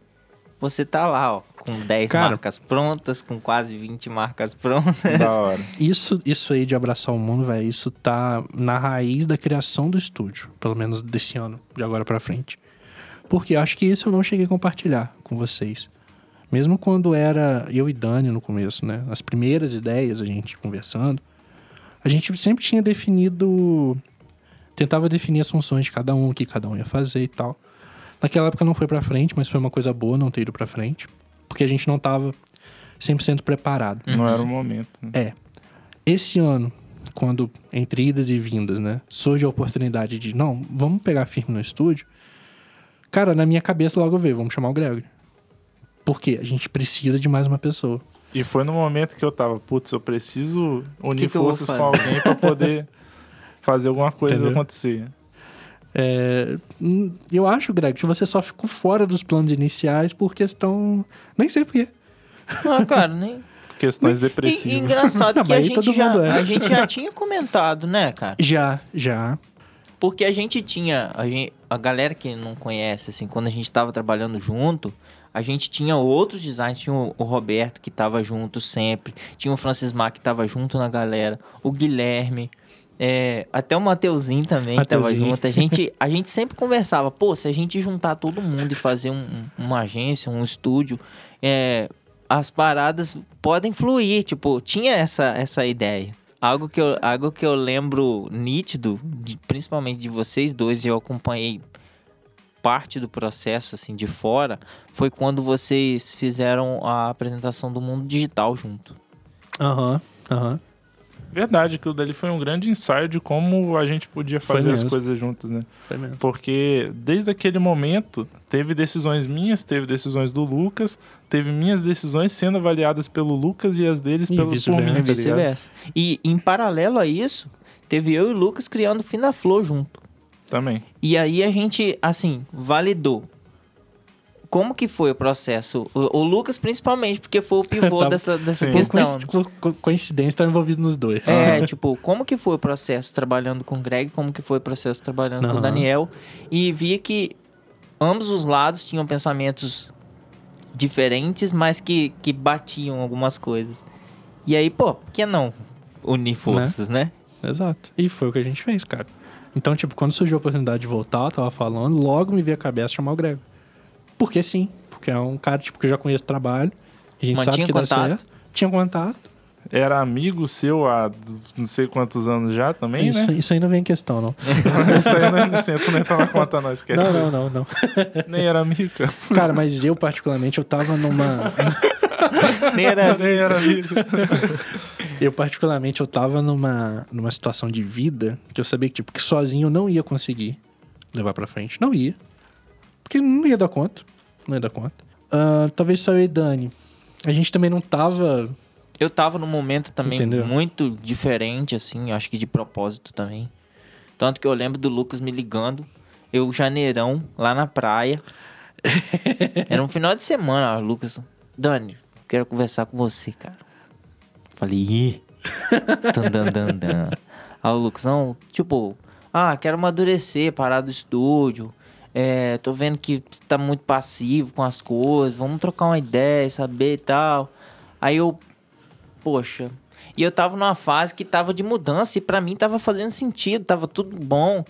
você tá lá, ó, com 10 Cara. marcas prontas, com quase 20 marcas prontas. Da hora. Isso, isso aí de abraçar o mundo, velho, isso tá na raiz da criação do estúdio. Pelo menos desse ano, de agora pra frente. Porque eu acho que isso eu não cheguei a compartilhar com vocês. Mesmo quando era eu e Dani no começo, né? As primeiras ideias, a gente conversando, a gente sempre tinha definido. Tentava definir as funções de cada um, o que cada um ia fazer e tal. Naquela época não foi pra frente, mas foi uma coisa boa não ter ido pra frente. Porque a gente não tava 100% preparado. Não era o momento. né? É. Esse ano, quando entre idas e vindas, né, surge a oportunidade de, não, vamos pegar firme no estúdio. Cara, na minha cabeça logo veio, vamos chamar o Gregory. Por quê? A gente precisa de mais uma pessoa. E foi no momento que eu tava, putz, eu preciso unir Que que eu forças com fazer? alguém pra poder fazer alguma coisa Entendeu? acontecer. É, eu acho, Greg, que você só ficou fora dos planos iniciais por questão. Nem sei por quê. Ah, cara, nem. Questões E, depressivas. e engraçado Não, que a gente, todo já, mundo é. a gente já tinha comentado, né, cara? Já, já. Porque a gente tinha, a, gente, a galera que não conhece, assim, quando a gente tava trabalhando junto, a gente tinha outros designs, tinha o, o Roberto que tava junto sempre, tinha o Francis Mar que tava junto na galera, o Guilherme, é, até o Mateuzinho também que tava Mateuzinho. junto. A gente, a gente sempre conversava, pô, se a gente juntar todo mundo e fazer um- um- uma agência, um estúdio, é, as paradas podem fluir, tipo, tinha essa, essa ideia. Algo que, eu, algo que eu lembro nítido, de- principalmente de vocês dois, e eu acompanhei parte do processo, assim, de fora, foi quando vocês fizeram a apresentação do mundo digital junto. Aham, aham. Verdade, aquilo dali foi um grande ensaio de como a gente podia fazer as coisas juntos, né? Foi mesmo. Porque desde aquele momento teve decisões minhas, teve decisões do Lucas, teve minhas decisões sendo avaliadas pelo Lucas e as deles E pelo por mim, E tá vice-versa. E em paralelo a isso, teve eu e o Lucas criando Fina Flor junto. Também. E aí a gente, assim, validou. Como que foi o processo? O, o Lucas, principalmente, porque foi o pivô Tava- dessa, dessa Sim. Questão. coinc- co- co- coincidência, tá envolvido nos dois. É, tipo, como que foi o processo trabalhando com o Greg, como que foi o processo trabalhando com o. Daniel. E via que ambos os lados tinham pensamentos diferentes, mas que, que batiam algumas coisas. E aí, pô, por que não unir forças, né? Exato. E foi o que a gente fez, cara. Então, tipo, quando surgiu a oportunidade de voltar, eu tava falando, logo me veio a cabeça chamar o Grego. Porque sim. Porque é um cara, tipo, que eu já conheço o trabalho. A gente Mantinha sabe que dá contato? certo. Tinha contato. Era amigo seu há não sei quantos anos já também, isso, né? isso aí não vem em questão, não. Isso aí não, sei, tu nem tá na conta, não, esquece. Não, não, não, não. Nem era amigo, cara. Cara, mas eu, particularmente, eu tava numa. Nem era Nem era amigo. Eu, particularmente, eu tava numa, numa situação de vida que eu sabia que, tipo, que sozinho eu não ia conseguir levar pra frente. Não ia. Porque não ia dar conta. Não ia dar conta. Ah, talvez só eu e Dani. A gente também não tava. Eu tava num momento também Entendeu? muito diferente, assim, acho que de propósito também. Tanto que eu lembro do Lucas me ligando, eu janeirão, lá na praia. Era um final de semana, ó, Lucas. Dani, quero conversar com você, cara. Falei, ih. Aí o Lucas, não, tipo, ah, quero amadurecer, parar do estúdio. É, tô vendo que tá muito passivo com as coisas. Vamos trocar uma ideia, saber e tal. Aí eu, poxa. E eu tava numa fase que tava de mudança e pra mim tava fazendo sentido, tava tudo bom.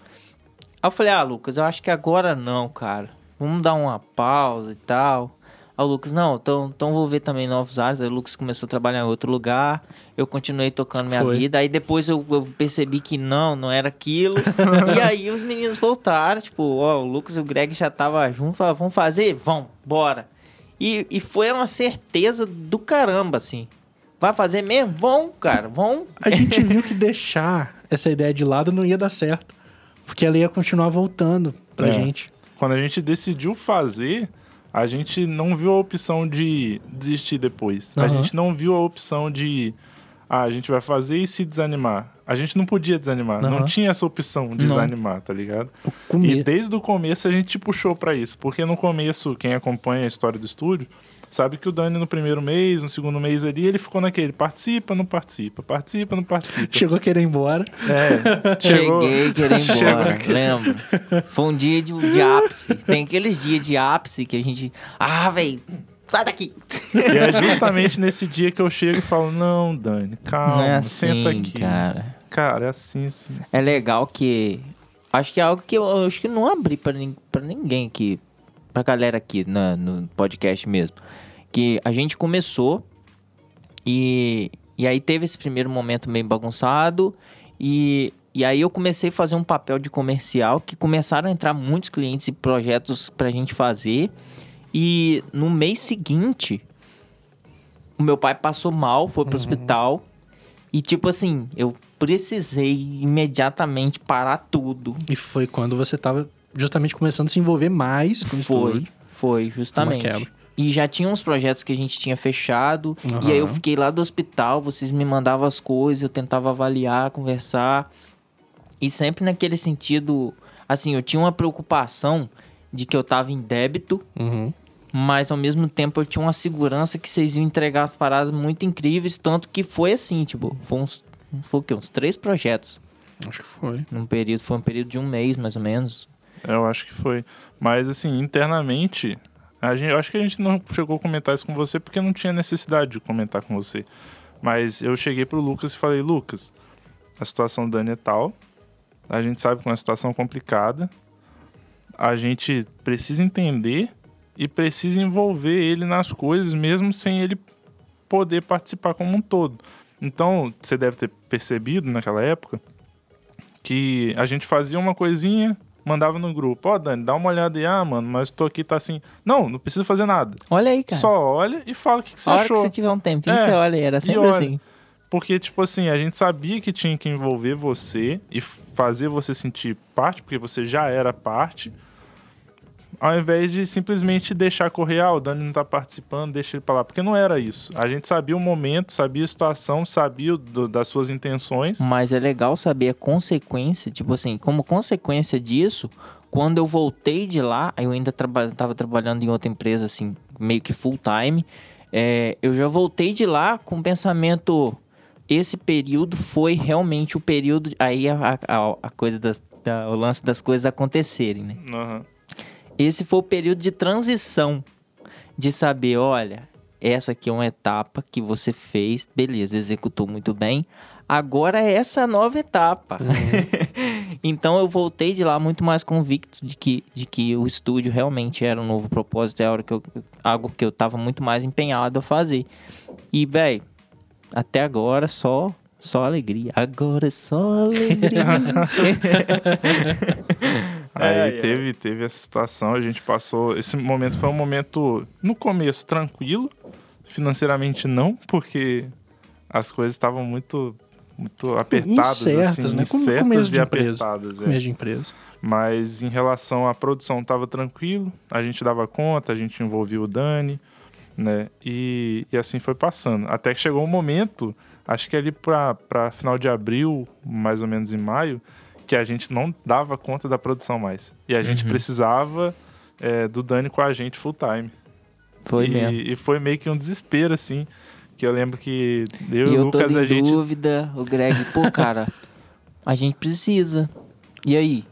Aí eu falei, ah, Lucas, eu acho que agora não, cara. Vamos dar uma pausa e tal. Aí o Lucas, não, então, então vou ver também novos áreas. Aí o Lucas começou a trabalhar em outro lugar. Eu continuei tocando minha Foi. vida. Aí depois eu, eu percebi que não, não era aquilo. e aí os meninos voltaram. Tipo, ó, o Lucas e o Greg já tava junto. Falaram, vamos fazer? Vamos, bora. E, e foi uma certeza do caramba, assim. Vai fazer mesmo? Vão, cara, vão. A gente viu que deixar essa ideia de lado não ia dar certo. Porque ela ia continuar voltando pra É. gente. Quando a gente decidiu fazer, a gente não viu a opção de desistir depois. A Aham. gente não viu a opção de. Ah, a gente vai fazer e se desanimar. A gente não podia desanimar. Não Aham. tinha essa opção de Não. desanimar, tá ligado? E desde o começo a gente puxou pra isso. Porque no começo, quem acompanha a história do estúdio, sabe que o Dani no primeiro mês, no segundo mês ali, ele ficou naquele participa, não participa, participa, não participa. Chegou a querer ir embora. É, chegou- Cheguei, queria ir chegou embora, aqui. lembro. Foi um dia de, de ápice. Tem aqueles dias de ápice que a gente. Ah, velho, sai daqui. E é justamente nesse dia que eu chego e falo, não, Dani, calma, Não é assim, senta aqui. cara. Cara, é assim, assim. assim. É legal que. Acho que é algo que eu, eu acho que não abri pra ninguém aqui. Pra galera aqui na- no podcast mesmo. Que a gente começou e, e aí teve esse primeiro momento meio bagunçado. E, e aí eu comecei a fazer um papel de comercial que começaram a entrar muitos clientes e projetos pra gente fazer. E no mês seguinte, o meu pai passou mal, foi pro hospital. E tipo assim, eu precisei imediatamente parar tudo. E foi quando você tava justamente começando a se envolver mais com o Foi, estúdio. foi, justamente. quebra. E já tinha uns projetos que a gente tinha fechado. E aí eu fiquei lá do hospital, vocês me mandavam as coisas, eu tentava avaliar, conversar. E sempre naquele sentido, assim, eu tinha uma preocupação de que eu tava em débito, Uhum. mas ao mesmo tempo eu tinha uma segurança que vocês iam entregar as paradas muito incríveis, tanto que foi assim, tipo, foi uns, foi o quê? Uns três projetos Acho que foi. num período, foi um período de um mês, mais ou menos. Eu acho que foi. Mas, assim, internamente, a gente, eu acho que a gente não chegou a comentar isso com você porque não tinha necessidade de comentar com você. Mas eu cheguei pro Lucas e falei, Lucas, a situação do Dani é tal, a gente sabe que é uma situação complicada, a gente precisa entender e precisa envolver ele nas coisas, mesmo sem ele poder participar como um todo. Então, você deve ter percebido naquela época que a gente fazia uma coisinha, mandava no grupo. Ó, Dani, dá uma olhada aí. Ah, mano, mas tô aqui, tá assim. Não, não precisa fazer nada. Olha aí, cara. Só olha e fala o que, que você a hora achou. que você tiver um tempinho, É, você olha, era sempre assim. Porque, tipo assim, a gente sabia que tinha que envolver você e fazer você sentir parte, porque você já era parte, ao invés de simplesmente deixar correr, ah, o Dani não tá participando, deixa ele pra lá. Porque não era isso. A gente sabia o momento, sabia a situação, sabia do- das suas intenções. Mas é legal saber a consequência, tipo assim, como consequência disso, quando eu voltei de lá, eu ainda traba tava trabalhando em outra empresa, assim, meio que full time, é, eu já voltei de lá com o pensamento, esse período foi realmente o período, aí a, a, a coisa das, da- o lance das coisas acontecerem, né? Aham. Esse foi o período de transição. De saber, olha, essa aqui é uma etapa que você fez, beleza, executou muito bem. Agora é essa nova etapa. então eu voltei de lá muito mais convicto de que, de que o estúdio realmente era um novo propósito, é hora que eu, algo que eu tava muito mais empenhado a fazer. E, velho, até agora só só alegria. Agora é só alegria. Aí Ai, ai. teve, teve essa situação, a gente passou. Esse momento foi um momento, no começo, tranquilo. Financeiramente, não, porque as coisas estavam muito, muito apertadas, Incertas, assim, né? Incertas e empresa. apertadas. é. De empresa. Mas em relação à produção, estava tranquilo, a gente dava conta, a gente envolvia o Dani, né? E, e assim foi passando. Até que chegou um momento, acho que ali para final de abril, mais ou menos em maio, que a gente não dava conta da produção mais. E a gente Uhum. precisava é, do Dani com a gente full time. Foi e, mesmo. e foi meio que um desespero, assim. Que eu lembro que eu E e o eu Lucas, tô a gente. dúvida, o Greg, pô, cara, a gente precisa. E aí?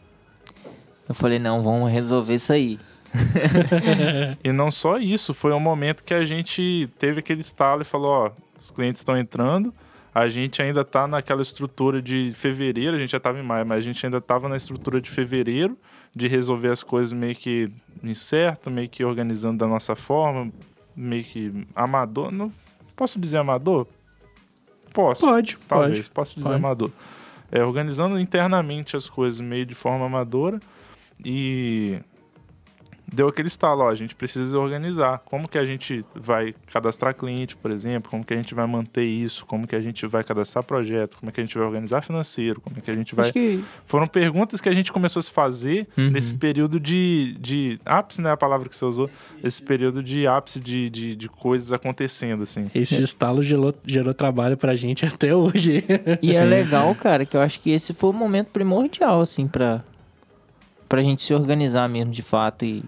Eu falei, não, vamos resolver isso aí. E não só isso, foi um momento que a gente teve aquele estalo e falou, ó, os clientes estão entrando, a gente ainda tá naquela estrutura de fevereiro, a gente já tava em maio, mas a gente ainda tava na estrutura de fevereiro, de resolver as coisas meio que incerto, meio que organizando da nossa forma, meio que amador, não posso dizer amador? Posso. Pode, Talvez, pode. posso dizer Pode. amador. É, organizando internamente as coisas meio de forma amadora e deu aquele estalo, ó, a gente precisa organizar. Como que a gente vai cadastrar cliente, por exemplo? Como que a gente vai manter isso? Como que a gente vai cadastrar projeto? Como é que a gente vai organizar financeiro? Como é que a gente vai... Acho que Foram perguntas que a gente começou a se fazer Uhum. nesse período de, de... Ápice, né? A palavra que você usou. Esse período de ápice de, de, de coisas acontecendo, assim. Esse estalo gerou, gerou trabalho pra gente até hoje. E é Sim, legal, sim. cara, que eu acho que esse foi o momento primordial, assim, pra, pra gente se organizar mesmo de fato e,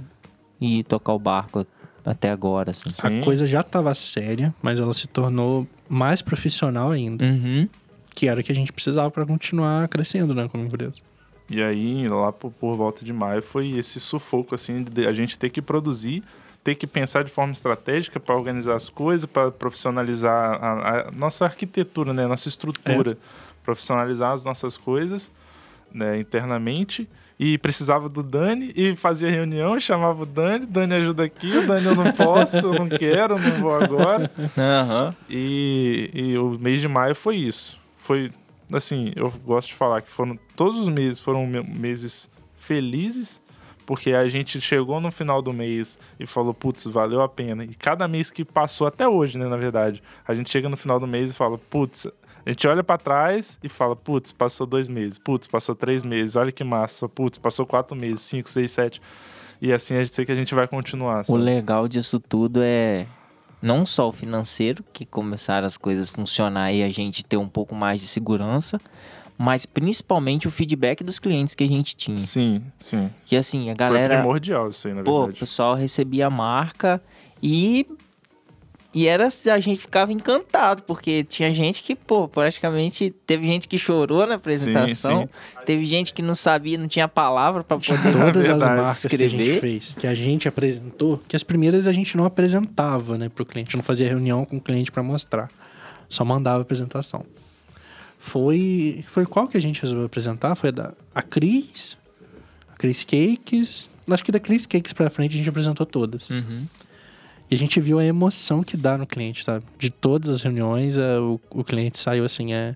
e tocar o barco até agora, assim. Sim. A coisa já tava séria, mas ela se tornou mais profissional ainda, Uhum. que era o que a gente precisava pra continuar crescendo, né, como empresa. E aí, lá por, por volta de maio, foi esse sufoco, assim, de a gente ter que produzir, ter que pensar de forma estratégica para organizar as coisas, para profissionalizar a, a nossa arquitetura, né? Nossa estrutura. Profissionalizar as nossas coisas né, internamente. E precisava do Dani e fazia reunião, chamava o Dani, Dani ajuda aqui, o Dani eu não posso, eu não quero, eu não vou agora. Aham. E, e o mês de maio foi isso. Foi, assim, eu gosto de falar que foram todos os meses foram me- meses felizes, porque a gente chegou no final do mês e falou, putz, valeu a pena. E cada mês que passou, até hoje, né, na verdade, a gente chega no final do mês e fala, putz, a gente olha pra trás e fala, putz, passou dois meses, putz, passou três meses, olha que massa, putz, passou quatro meses, cinco, seis, sete. E assim a gente sei que a gente vai continuar. O sabe? legal disso tudo é não só o financeiro, que começaram as coisas a funcionar e a gente ter um pouco mais de segurança, mas principalmente o feedback dos clientes que a gente tinha. Sim, sim. Que assim, a Foi galera. primordial isso aí, na Pô, o verdade. pessoal recebia a marca e. E era a gente ficava encantado, porque tinha gente que, pô, praticamente teve gente que chorou na apresentação, teve gente que não sabia, não tinha palavra pra poder Todas as marcas que a gente escrever. fez, que a gente apresentou, que as primeiras a gente não apresentava, né, pro cliente, não fazia reunião com o cliente pra mostrar. Só mandava a apresentação. Foi foi qual que a gente resolveu apresentar? Foi a da a Cris, a Cris Cakes. Acho que da Cris Cakes pra frente a gente apresentou todas. Uhum. E a gente viu a emoção que dá no cliente, sabe? De todas as reuniões, é, o, o cliente saiu assim, é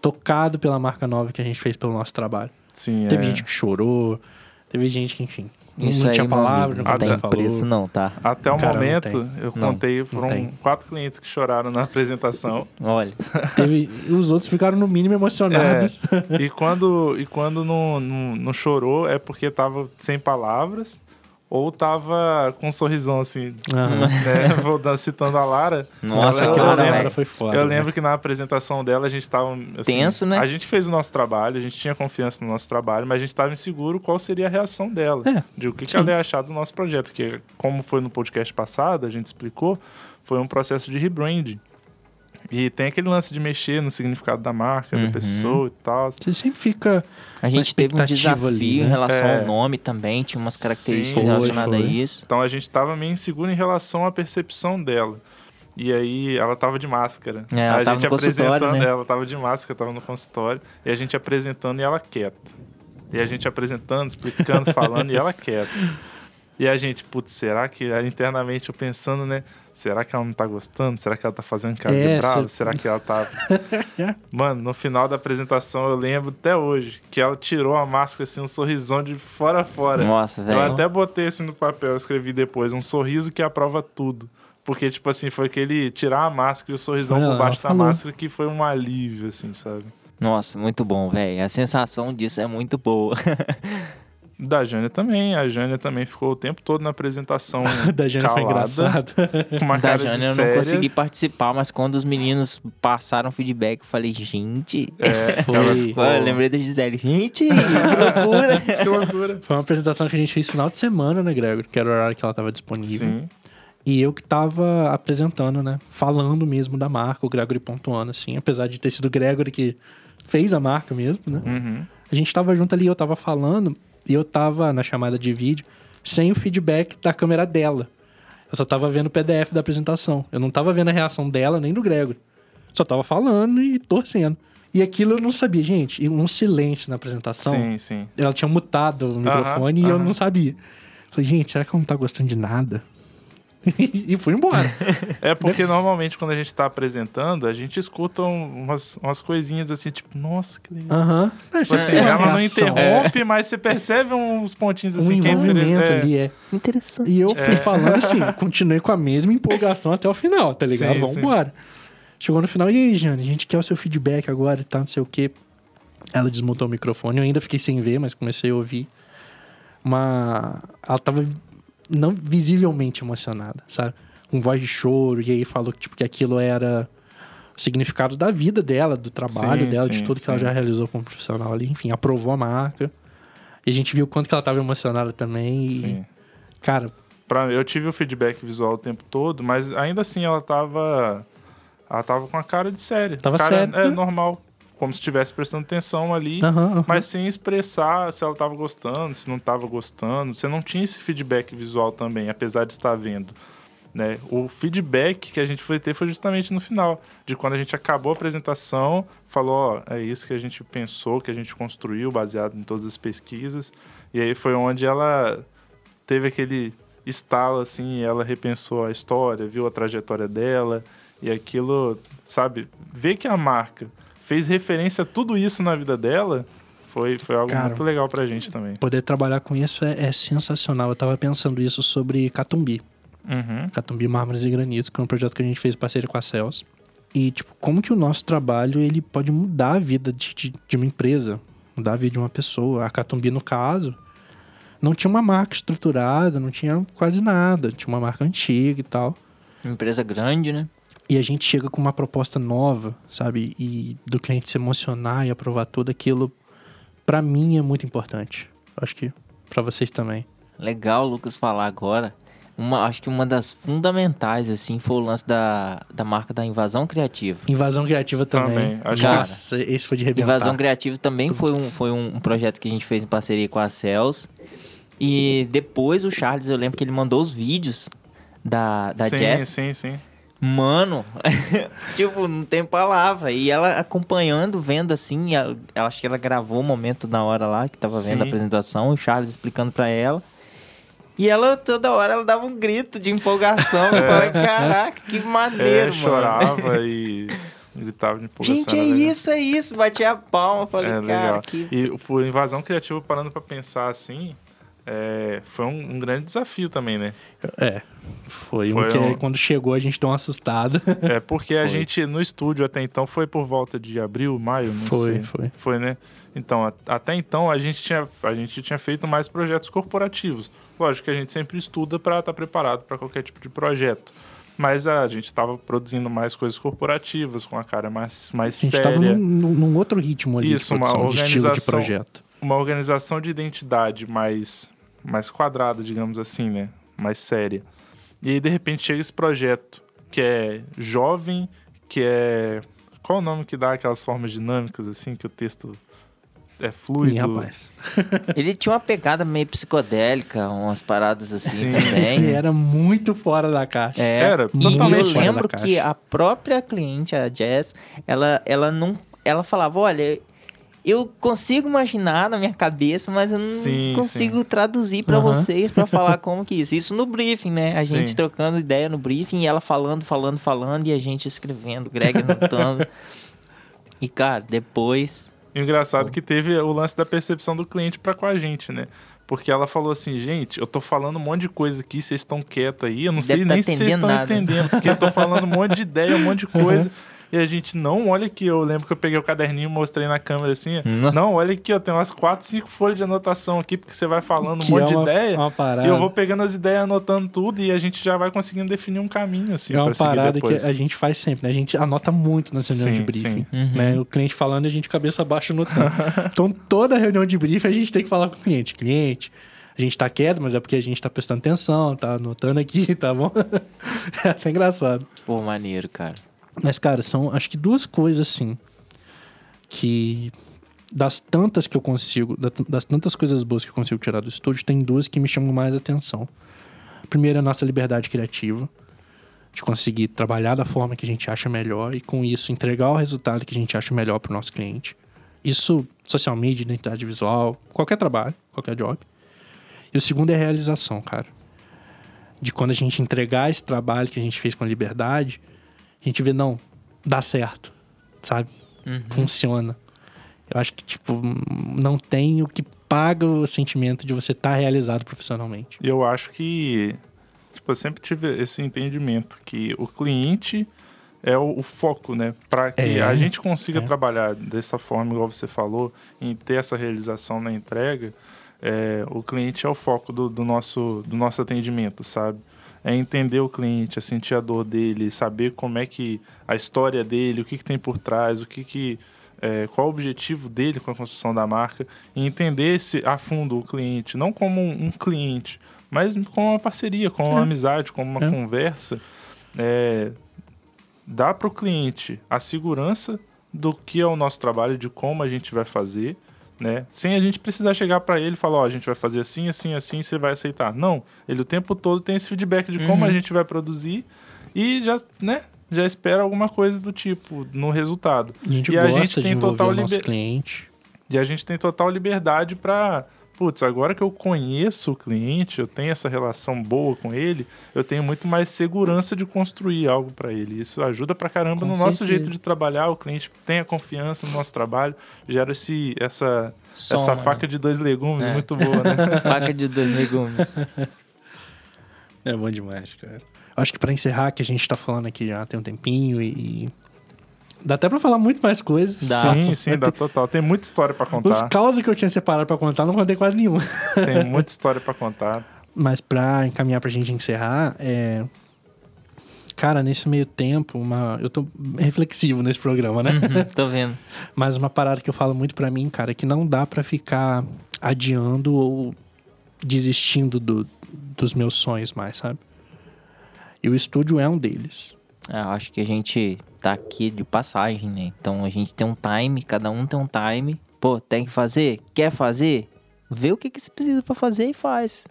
tocado pela marca nova que a gente fez pelo nosso trabalho. Sim, Teve é. gente que chorou, teve gente que, enfim, não- Isso não aí, tinha palavra, amigo, não não tem falou. preço não, tá? Até o Cara, momento, eu Não, contei, foram quatro clientes que choraram na apresentação. Olha, Teve, os outros ficaram no mínimo emocionados. e quando, e quando não, não, não chorou, é porque tava sem palavras ou tava com um sorrisão assim. Aham. né? Vou dar, citando a Lara. Nossa, ela- aquela eu Lara, lembro, foi foda. eu né? lembro que na apresentação dela a gente tava. Assim, Tenso, né? A gente fez o nosso trabalho, a gente tinha confiança no nosso trabalho, mas a gente tava inseguro qual seria a reação dela. É, de o que, que ela ia achar do nosso projeto. Que, como foi no podcast passado, a gente explicou, foi um processo de rebranding. E tem aquele lance de mexer no significado da marca, Uhum. da pessoa e tal. Você sempre fica. a gente teve um desafio ali, em né? relação É. ao nome também, tinha umas características Sim, relacionadas foi, a isso. Então a gente tava meio inseguro em relação à percepção dela. E aí ela tava de máscara. É, ela a tava gente apresentando né? ela, tava de máscara, tava no consultório. E a gente apresentando e ela quieta. E a gente apresentando, explicando, falando e ela quieta. E a gente, putz, será que internamente eu pensando, né? Será que ela não tá gostando? Será que ela tá fazendo cara É, de bravo? Será que ela tá. Mano, no final da apresentação eu lembro até hoje que ela tirou a máscara assim, um sorrisão de fora a fora. Nossa, Eu velho. até botei assim no papel, eu escrevi depois, um sorriso que aprova tudo. Porque, tipo assim, foi aquele tirar a máscara e o sorrisão por baixo da falou. máscara que foi um alívio, assim, sabe? Nossa, muito bom, velho. A sensação disso é muito boa. Da Jânia também. A Jânia também ficou o tempo todo na apresentação. da Jânia foi calada, engraçado. Com uma Da cara Jânia de eu não séria. consegui participar, mas quando os meninos passaram feedback, eu falei, gente. É, Foi. ficou- eu lembrei da Gisele. Gente, que loucura. Que loucura. Foi uma apresentação que a gente fez final de semana, né, Gregor? Que era o horário que ela tava disponível. Sim. E eu que tava apresentando, né? Falando mesmo da marca, o Gregory pontuando, assim. Apesar de ter sido o Gregory que fez a marca mesmo, né? Uhum. A gente tava junto ali, eu tava falando, eu tava na chamada de vídeo sem o feedback da câmera dela. Eu só tava vendo o PDF da apresentação. Eu não tava vendo a reação dela nem do Gregory. Só tava falando e torcendo. E aquilo eu não sabia, gente. E um silêncio na apresentação. Sim, sim. Ela tinha mutado o microfone e eu aham. não sabia. Falei, gente, será que ela não tá gostando de nada? e fui embora. É porque normalmente quando a gente tá apresentando, a gente escuta um- umas, umas coisinhas assim, tipo, nossa, que legal. Aham. É, Tipo assim, uma ela não interrompe, mas você percebe uns pontinhos Um assim que é envolvimento. É. ali, é. Interessante. E eu fui falando assim, continuei com a mesma empolgação até o final, tá ligado? Sim, Vamos sim. embora. Chegou no final, e aí, Jane, a gente quer o seu feedback agora e tal, não sei o quê. Ela desmontou o microfone, eu ainda fiquei sem ver, mas comecei a ouvir. Mas ela tava não visivelmente emocionada, sabe? Com voz de choro, e aí falou que, tipo, que aquilo era o significado da vida dela, do trabalho Sim, dela, de sim, tudo que ela sim. já realizou como profissional ali. Enfim, aprovou a marca. E a gente viu o quanto que ela tava emocionada também. E, Sim. cara, Pra, eu tive o feedback visual o tempo todo, mas ainda assim ela tava. Ela tava com a cara de séria. Tava cara, séria, É né? normal. Como se estivesse prestando atenção ali. aham, aham. Mas sem expressar se ela tava gostando, se não tava gostando. Você não tinha esse feedback visual também, apesar de estar vendo. Né? O feedback que a gente foi ter foi justamente no final, de quando a gente acabou a apresentação, falou, ó, é isso que a gente pensou, que a gente construiu, baseado em todas as pesquisas. E aí foi onde ela teve aquele estalo, assim, e ela repensou a história, viu a trajetória dela, e aquilo, sabe, ver que a marca fez referência a tudo isso na vida dela, foi, foi algo Cara, muito legal pra gente também. Poder trabalhar com isso é, é sensacional. Eu tava pensando isso sobre Catumbi. Uhum. Catumbi Mármores e Granitos, que é um projeto que a gente fez em parceria com a Cels. E, tipo, como que o nosso trabalho ele pode mudar a vida de, de, de uma empresa, mudar a vida de uma pessoa. A Catumbi, no caso, não tinha uma marca estruturada, não tinha quase nada. Tinha uma marca antiga e tal. Empresa grande, né? E a gente chega com uma proposta nova, sabe? E do cliente se emocionar e aprovar tudo aquilo, pra mim é muito importante. Acho que pra vocês também. Legal o Lucas falar agora. Uma, acho que uma das fundamentais, assim, foi o lance da, da marca da invasão criativa. Invasão Criativa também. Também, acho que- Nossa, esse foi de arrebentar. Invasão Criativa também foi, um, foi um, projeto que a gente fez em parceria com a Cels. E depois o Charles, eu lembro que ele mandou os vídeos da, da sim, Jess. sim, sim. Mano, tipo, não tem palavra. E ela acompanhando, vendo assim, ela, acho que ela gravou o momento na hora lá, que tava vendo a apresentação, o Charles explicando pra ela. E ela, toda hora, ela dava um grito de empolgação. Eu falei, caraca, que maneiro, É, chorava e gritava de empolgação. Gente, é legal. isso, é isso. Batia a palma. Falei, É cara, legal. que... E o Invasão Criativa, parando pra pensar assim, é, foi um, um grande desafio também, né? É. Foi, Foi um que um- quando chegou a gente deu uma assustada. É porque a Foi. gente, no estúdio até então, foi por volta de abril, maio, não Foi, sei. foi. Foi, né? Então, a- até então, a gente, tinha, a gente tinha feito mais projetos corporativos. Lógico que a gente sempre estuda para estar preparado para qualquer tipo de projeto. Mas a gente estava produzindo mais coisas corporativas, com a cara mais, mais A gente séria. tava num, num- outro ritmo ali Isso, uma produção, de de organização. projeto. uma organização de identidade mais, mais quadrada, digamos assim, né? Mais séria. E aí, de repente, chega esse projeto que é jovem, que é. Qual o nome que dá aquelas formas dinâmicas, assim, que o texto é Ih, fluido? rapaz. Ele tinha uma pegada meio psicodélica, umas paradas assim Sim. Também. era muito fora da caixa. É, Era e totalmente eu fora da lembro que a própria cliente, a Jess, ela, ela não. Ela falava, olha, eu consigo imaginar na minha cabeça, mas eu não Sim, consigo traduzir pra Aham. vocês pra falar como que isso. Isso no briefing, né? A gente Sim. trocando ideia no briefing e ela falando, falando, falando, e a gente escrevendo, Greg anotando. e, cara, depois. O engraçado que teve o lance da percepção do cliente para com a gente, né? Porque ela falou assim, gente, eu tô falando um monte de coisa aqui, vocês estão quietos aí, eu não Deve sei tá nem se vocês estão nada." entendendo, porque eu tô falando um monte de ideia, um monte de coisa. E a gente, não, olha aqui, eu lembro que eu peguei o caderninho, mostrei na câmera assim. Nossa. Não, olha aqui, eu tenho umas 4, 5 folhas de anotação aqui, porque você vai falando um Que monte é uma- de ideia. uma parada. E eu vou pegando as ideias, anotando tudo, e a gente já vai conseguindo definir um caminho, assim, é uma pra seguir parada depois. que a gente faz sempre, né? A gente anota muito nas reuniões Sim, de briefing. sim. Né? O cliente falando e a gente cabeça baixa anotando. então, toda reunião de briefing a gente tem que falar com o cliente. Cliente, a gente tá quieto, mas é porque a gente tá prestando atenção, tá anotando aqui, tá bom? é até engraçado. Pô, maneiro, cara. Mas, cara, são acho que duas coisas assim que das tantas que eu consigo, da- das tantas coisas boas que eu consigo tirar do estúdio, tem duas que me chamam mais atenção. A primeira é a nossa liberdade criativa, de conseguir trabalhar da forma que a gente acha melhor e com isso entregar o resultado que a gente acha melhor para o nosso cliente. Isso, social media, identidade visual, qualquer trabalho, qualquer job. E o segundo é a realização, cara. De quando a gente entregar esse trabalho que a gente fez com liberdade, a gente vê, não, dá certo, sabe? Funciona. Eu acho que, tipo, não tem o que paga o sentimento de você estar realizado profissionalmente. Eu acho que, tipo, eu sempre tive esse entendimento que o cliente é o, o foco, né? Para que É, a gente consiga é. trabalhar dessa forma, igual você falou, em ter essa realização na entrega, é, o cliente é o foco do, do nosso, do nosso atendimento, sabe? É entender o cliente, é sentir a dor dele, saber como é que a história dele, o que, que tem por trás, o que que é, qual o objetivo dele com a construção da marca e entender esse, a fundo o cliente, não como um, um cliente, mas como uma parceria, como uma É. amizade, como uma É. conversa. É, dá para o cliente a segurança do que é o nosso trabalho, de como a gente vai fazer, né? Sem a gente precisar chegar para ele e falar, ó, a gente vai fazer assim, assim, assim, você vai aceitar. Não, ele o tempo todo tem esse feedback de como Uhum. a gente vai produzir e já, né? Já espera alguma coisa do tipo no resultado. E a gente E a gente tem total o nosso liber- cliente. E a gente tem total liberdade para, putz, agora que eu conheço o cliente, eu tenho essa relação boa com ele, eu tenho muito mais segurança de construir algo para ele. Isso ajuda pra caramba Com no nosso certeza. jeito de trabalhar, o cliente tem a confiança no nosso trabalho, gera esse essa essa Soma, faca de dois legumes É. muito boa, né? Faca de dois legumes. É bom demais, cara. Acho que pra encerrar, que a gente tá falando aqui já tem um tempinho e. Dá até pra falar muito mais coisas. Dá. sim, sim, dá total. Tem muita história para Os contar. causas que eu tinha separado pra contar, não contei quase nenhum. Tem muita história para contar. Mas pra encaminhar pra gente encerrar, é. Cara, nesse meio tempo, uma... eu tô reflexivo nesse programa, né? Uhum, tô vendo. Mas uma parada que eu falo muito pra mim, cara, é que não dá pra ficar adiando ou desistindo do- dos meus sonhos mais, sabe? E o estúdio é um deles. É, eu acho que a gente tá aqui de passagem, né? Então a gente tem um time, cada um tem um time. Pô, tem que fazer? Quer fazer? Vê o que, que você precisa pra fazer e faz.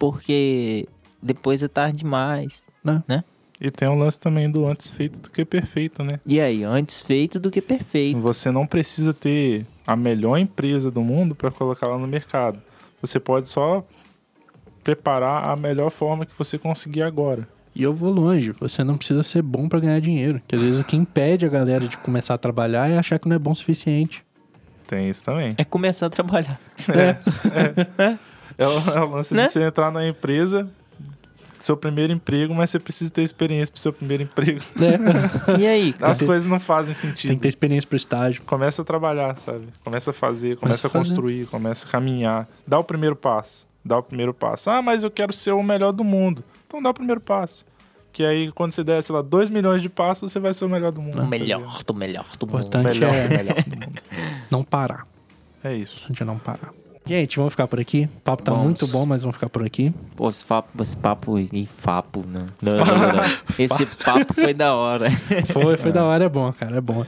Porque depois é tarde demais. Né? E tem um lance também do antes feito do que perfeito, né? E aí, antes feito do que perfeito. Você não precisa ter a melhor empresa do mundo para colocar ela no mercado. Você pode só preparar a melhor forma que você conseguir agora. E eu vou longe, você não precisa ser bom pra ganhar dinheiro. Que às vezes o que impede a galera de começar a trabalhar é achar que não é bom o suficiente. Tem isso também. É começar a trabalhar. É o, é o lance Né? de você entrar na empresa, seu primeiro emprego, mas você precisa ter experiência pro seu primeiro emprego. É, E aí? As ter- coisas não fazem sentido. tem que ter experiência pro estágio. Começa a trabalhar, sabe? Começa a fazer, Começa começa, a a fazer. construir, começa a caminhar. Dá o primeiro passo. Dá o primeiro passo. Ah, mas eu quero ser o melhor do mundo. Então dá o primeiro passo. Que aí, quando você der, sei lá, 2 milhões de passos, você vai ser o melhor do mundo. O tá melhor, do melhor do O mundo. Importante melhor, é- do melhor do mundo. Não parar. É isso. A gente não parar. Gente, vamos ficar por aqui. O papo tá Vamos. muito bom, mas vamos ficar por aqui. Pô, esse papo, esse papo e fapo, não. Não, não, não, não. Esse papo foi da hora. Foi, foi da hora, é bom, cara, é bom.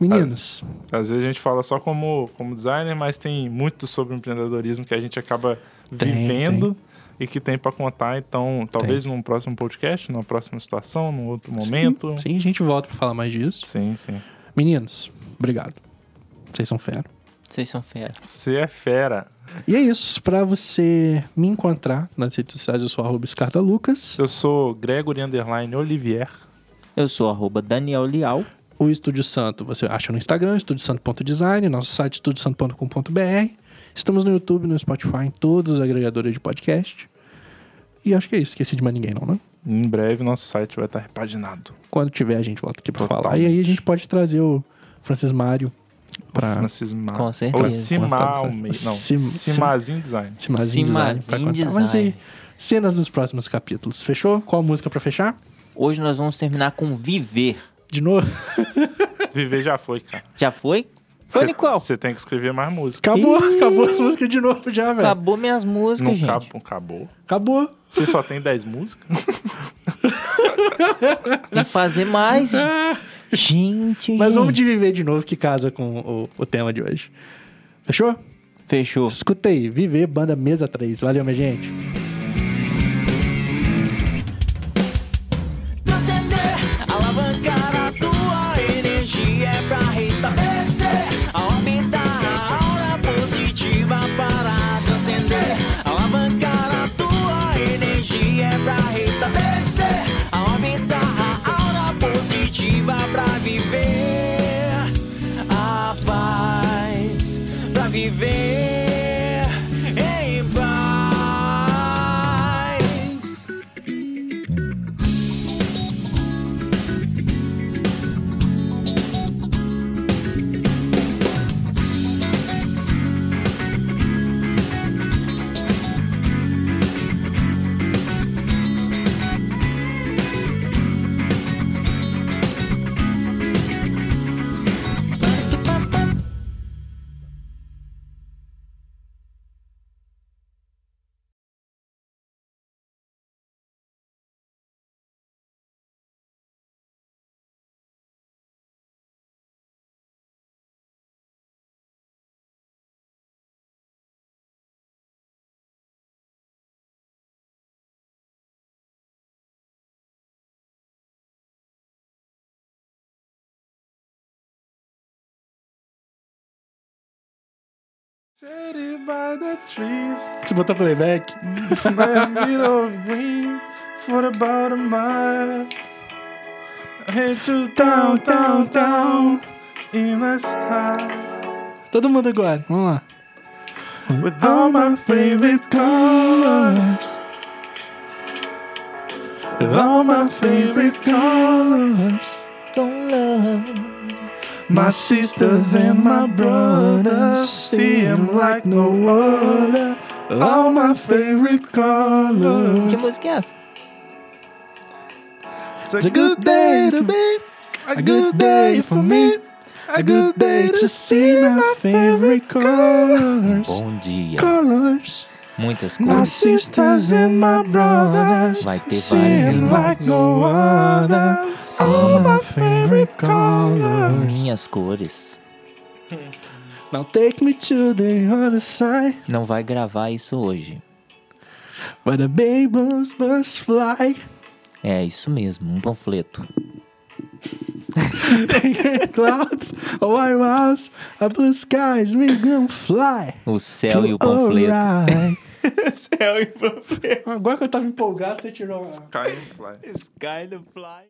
Meninos, Às vezes a gente fala só como, como designer, mas tem muito sobre empreendedorismo que a gente acaba Tem, vivendo e que tem pra contar. Então, talvez num próximo podcast, numa próxima situação, num outro momento. sim, a gente volta pra falar mais disso. Sim, sim. Meninos, obrigado. Vocês são fera. Vocês são fera. Você é fera. E é isso. Pra você me encontrar nas redes sociais, eu sou arroba Lucas. Eu sou Gregory Underline Olivier. Eu sou arroba Daniel Lial. O Estúdio Santo você acha no Instagram, estudiosanto.design, nosso site estudiosanto.com.br. Estamos no YouTube, no Spotify, em todos os agregadores de podcast. E acho que é isso. Esqueci de mais ninguém, não, né? Em breve nosso site vai estar repaginado. Quando tiver, a gente volta aqui pra falar. E aí a gente pode trazer o Francis Mário pra Francis Ma... Com certeza. Ou Simar. Não, Sim- Simazinho Design. Simazinho Design. Mas aí, Design. cenas dos próximos capítulos. Fechou? Qual música pra fechar? Hoje nós vamos terminar com Viver. De novo? Viver já foi, cara. Já foi? Nicole? Você tem que escrever mais música. Acabou, Ih. acabou as músicas de novo já, velho. Acabou minhas músicas, Não gente. acabou, acabou. Acabou. Você só tem 10 músicas? Tem que fazer mais. gente. Mas vamos de viver de novo que casa com o, o tema de hoje. Fechou? Fechou. Escuta aí, Viver, banda Mesa 3. Valeu, minha gente. Pra viver a paz, pra viver Shaded by the trees, Você botou playback? for about a mile. I hate you down, down, down, in the style. Todo mundo agora. Vamos lá. With all my favorite colors. With all my favorite colors. My sisters and my brothers see see 'em like no other. All my favorite Que colors. música é essa? It's a good day to be, a good day for me, a good day to see my favorite colors. Bom dia. Colors. Muitas My cores. sisters and my brothers Vai ter vários 'em irmãos. like no other. All my favorite colors. Minhas cores. Now take me to the other side. Não vai gravar isso hoje. Where the babies must fly. É isso mesmo, um panfleto. Clouds, white walls, a blue skies, we gonna fly. O céu e o panfleto. Céu e panfleto. Agora que eu tava empolgado, você tirou a... Sky and fly. Sky the fly.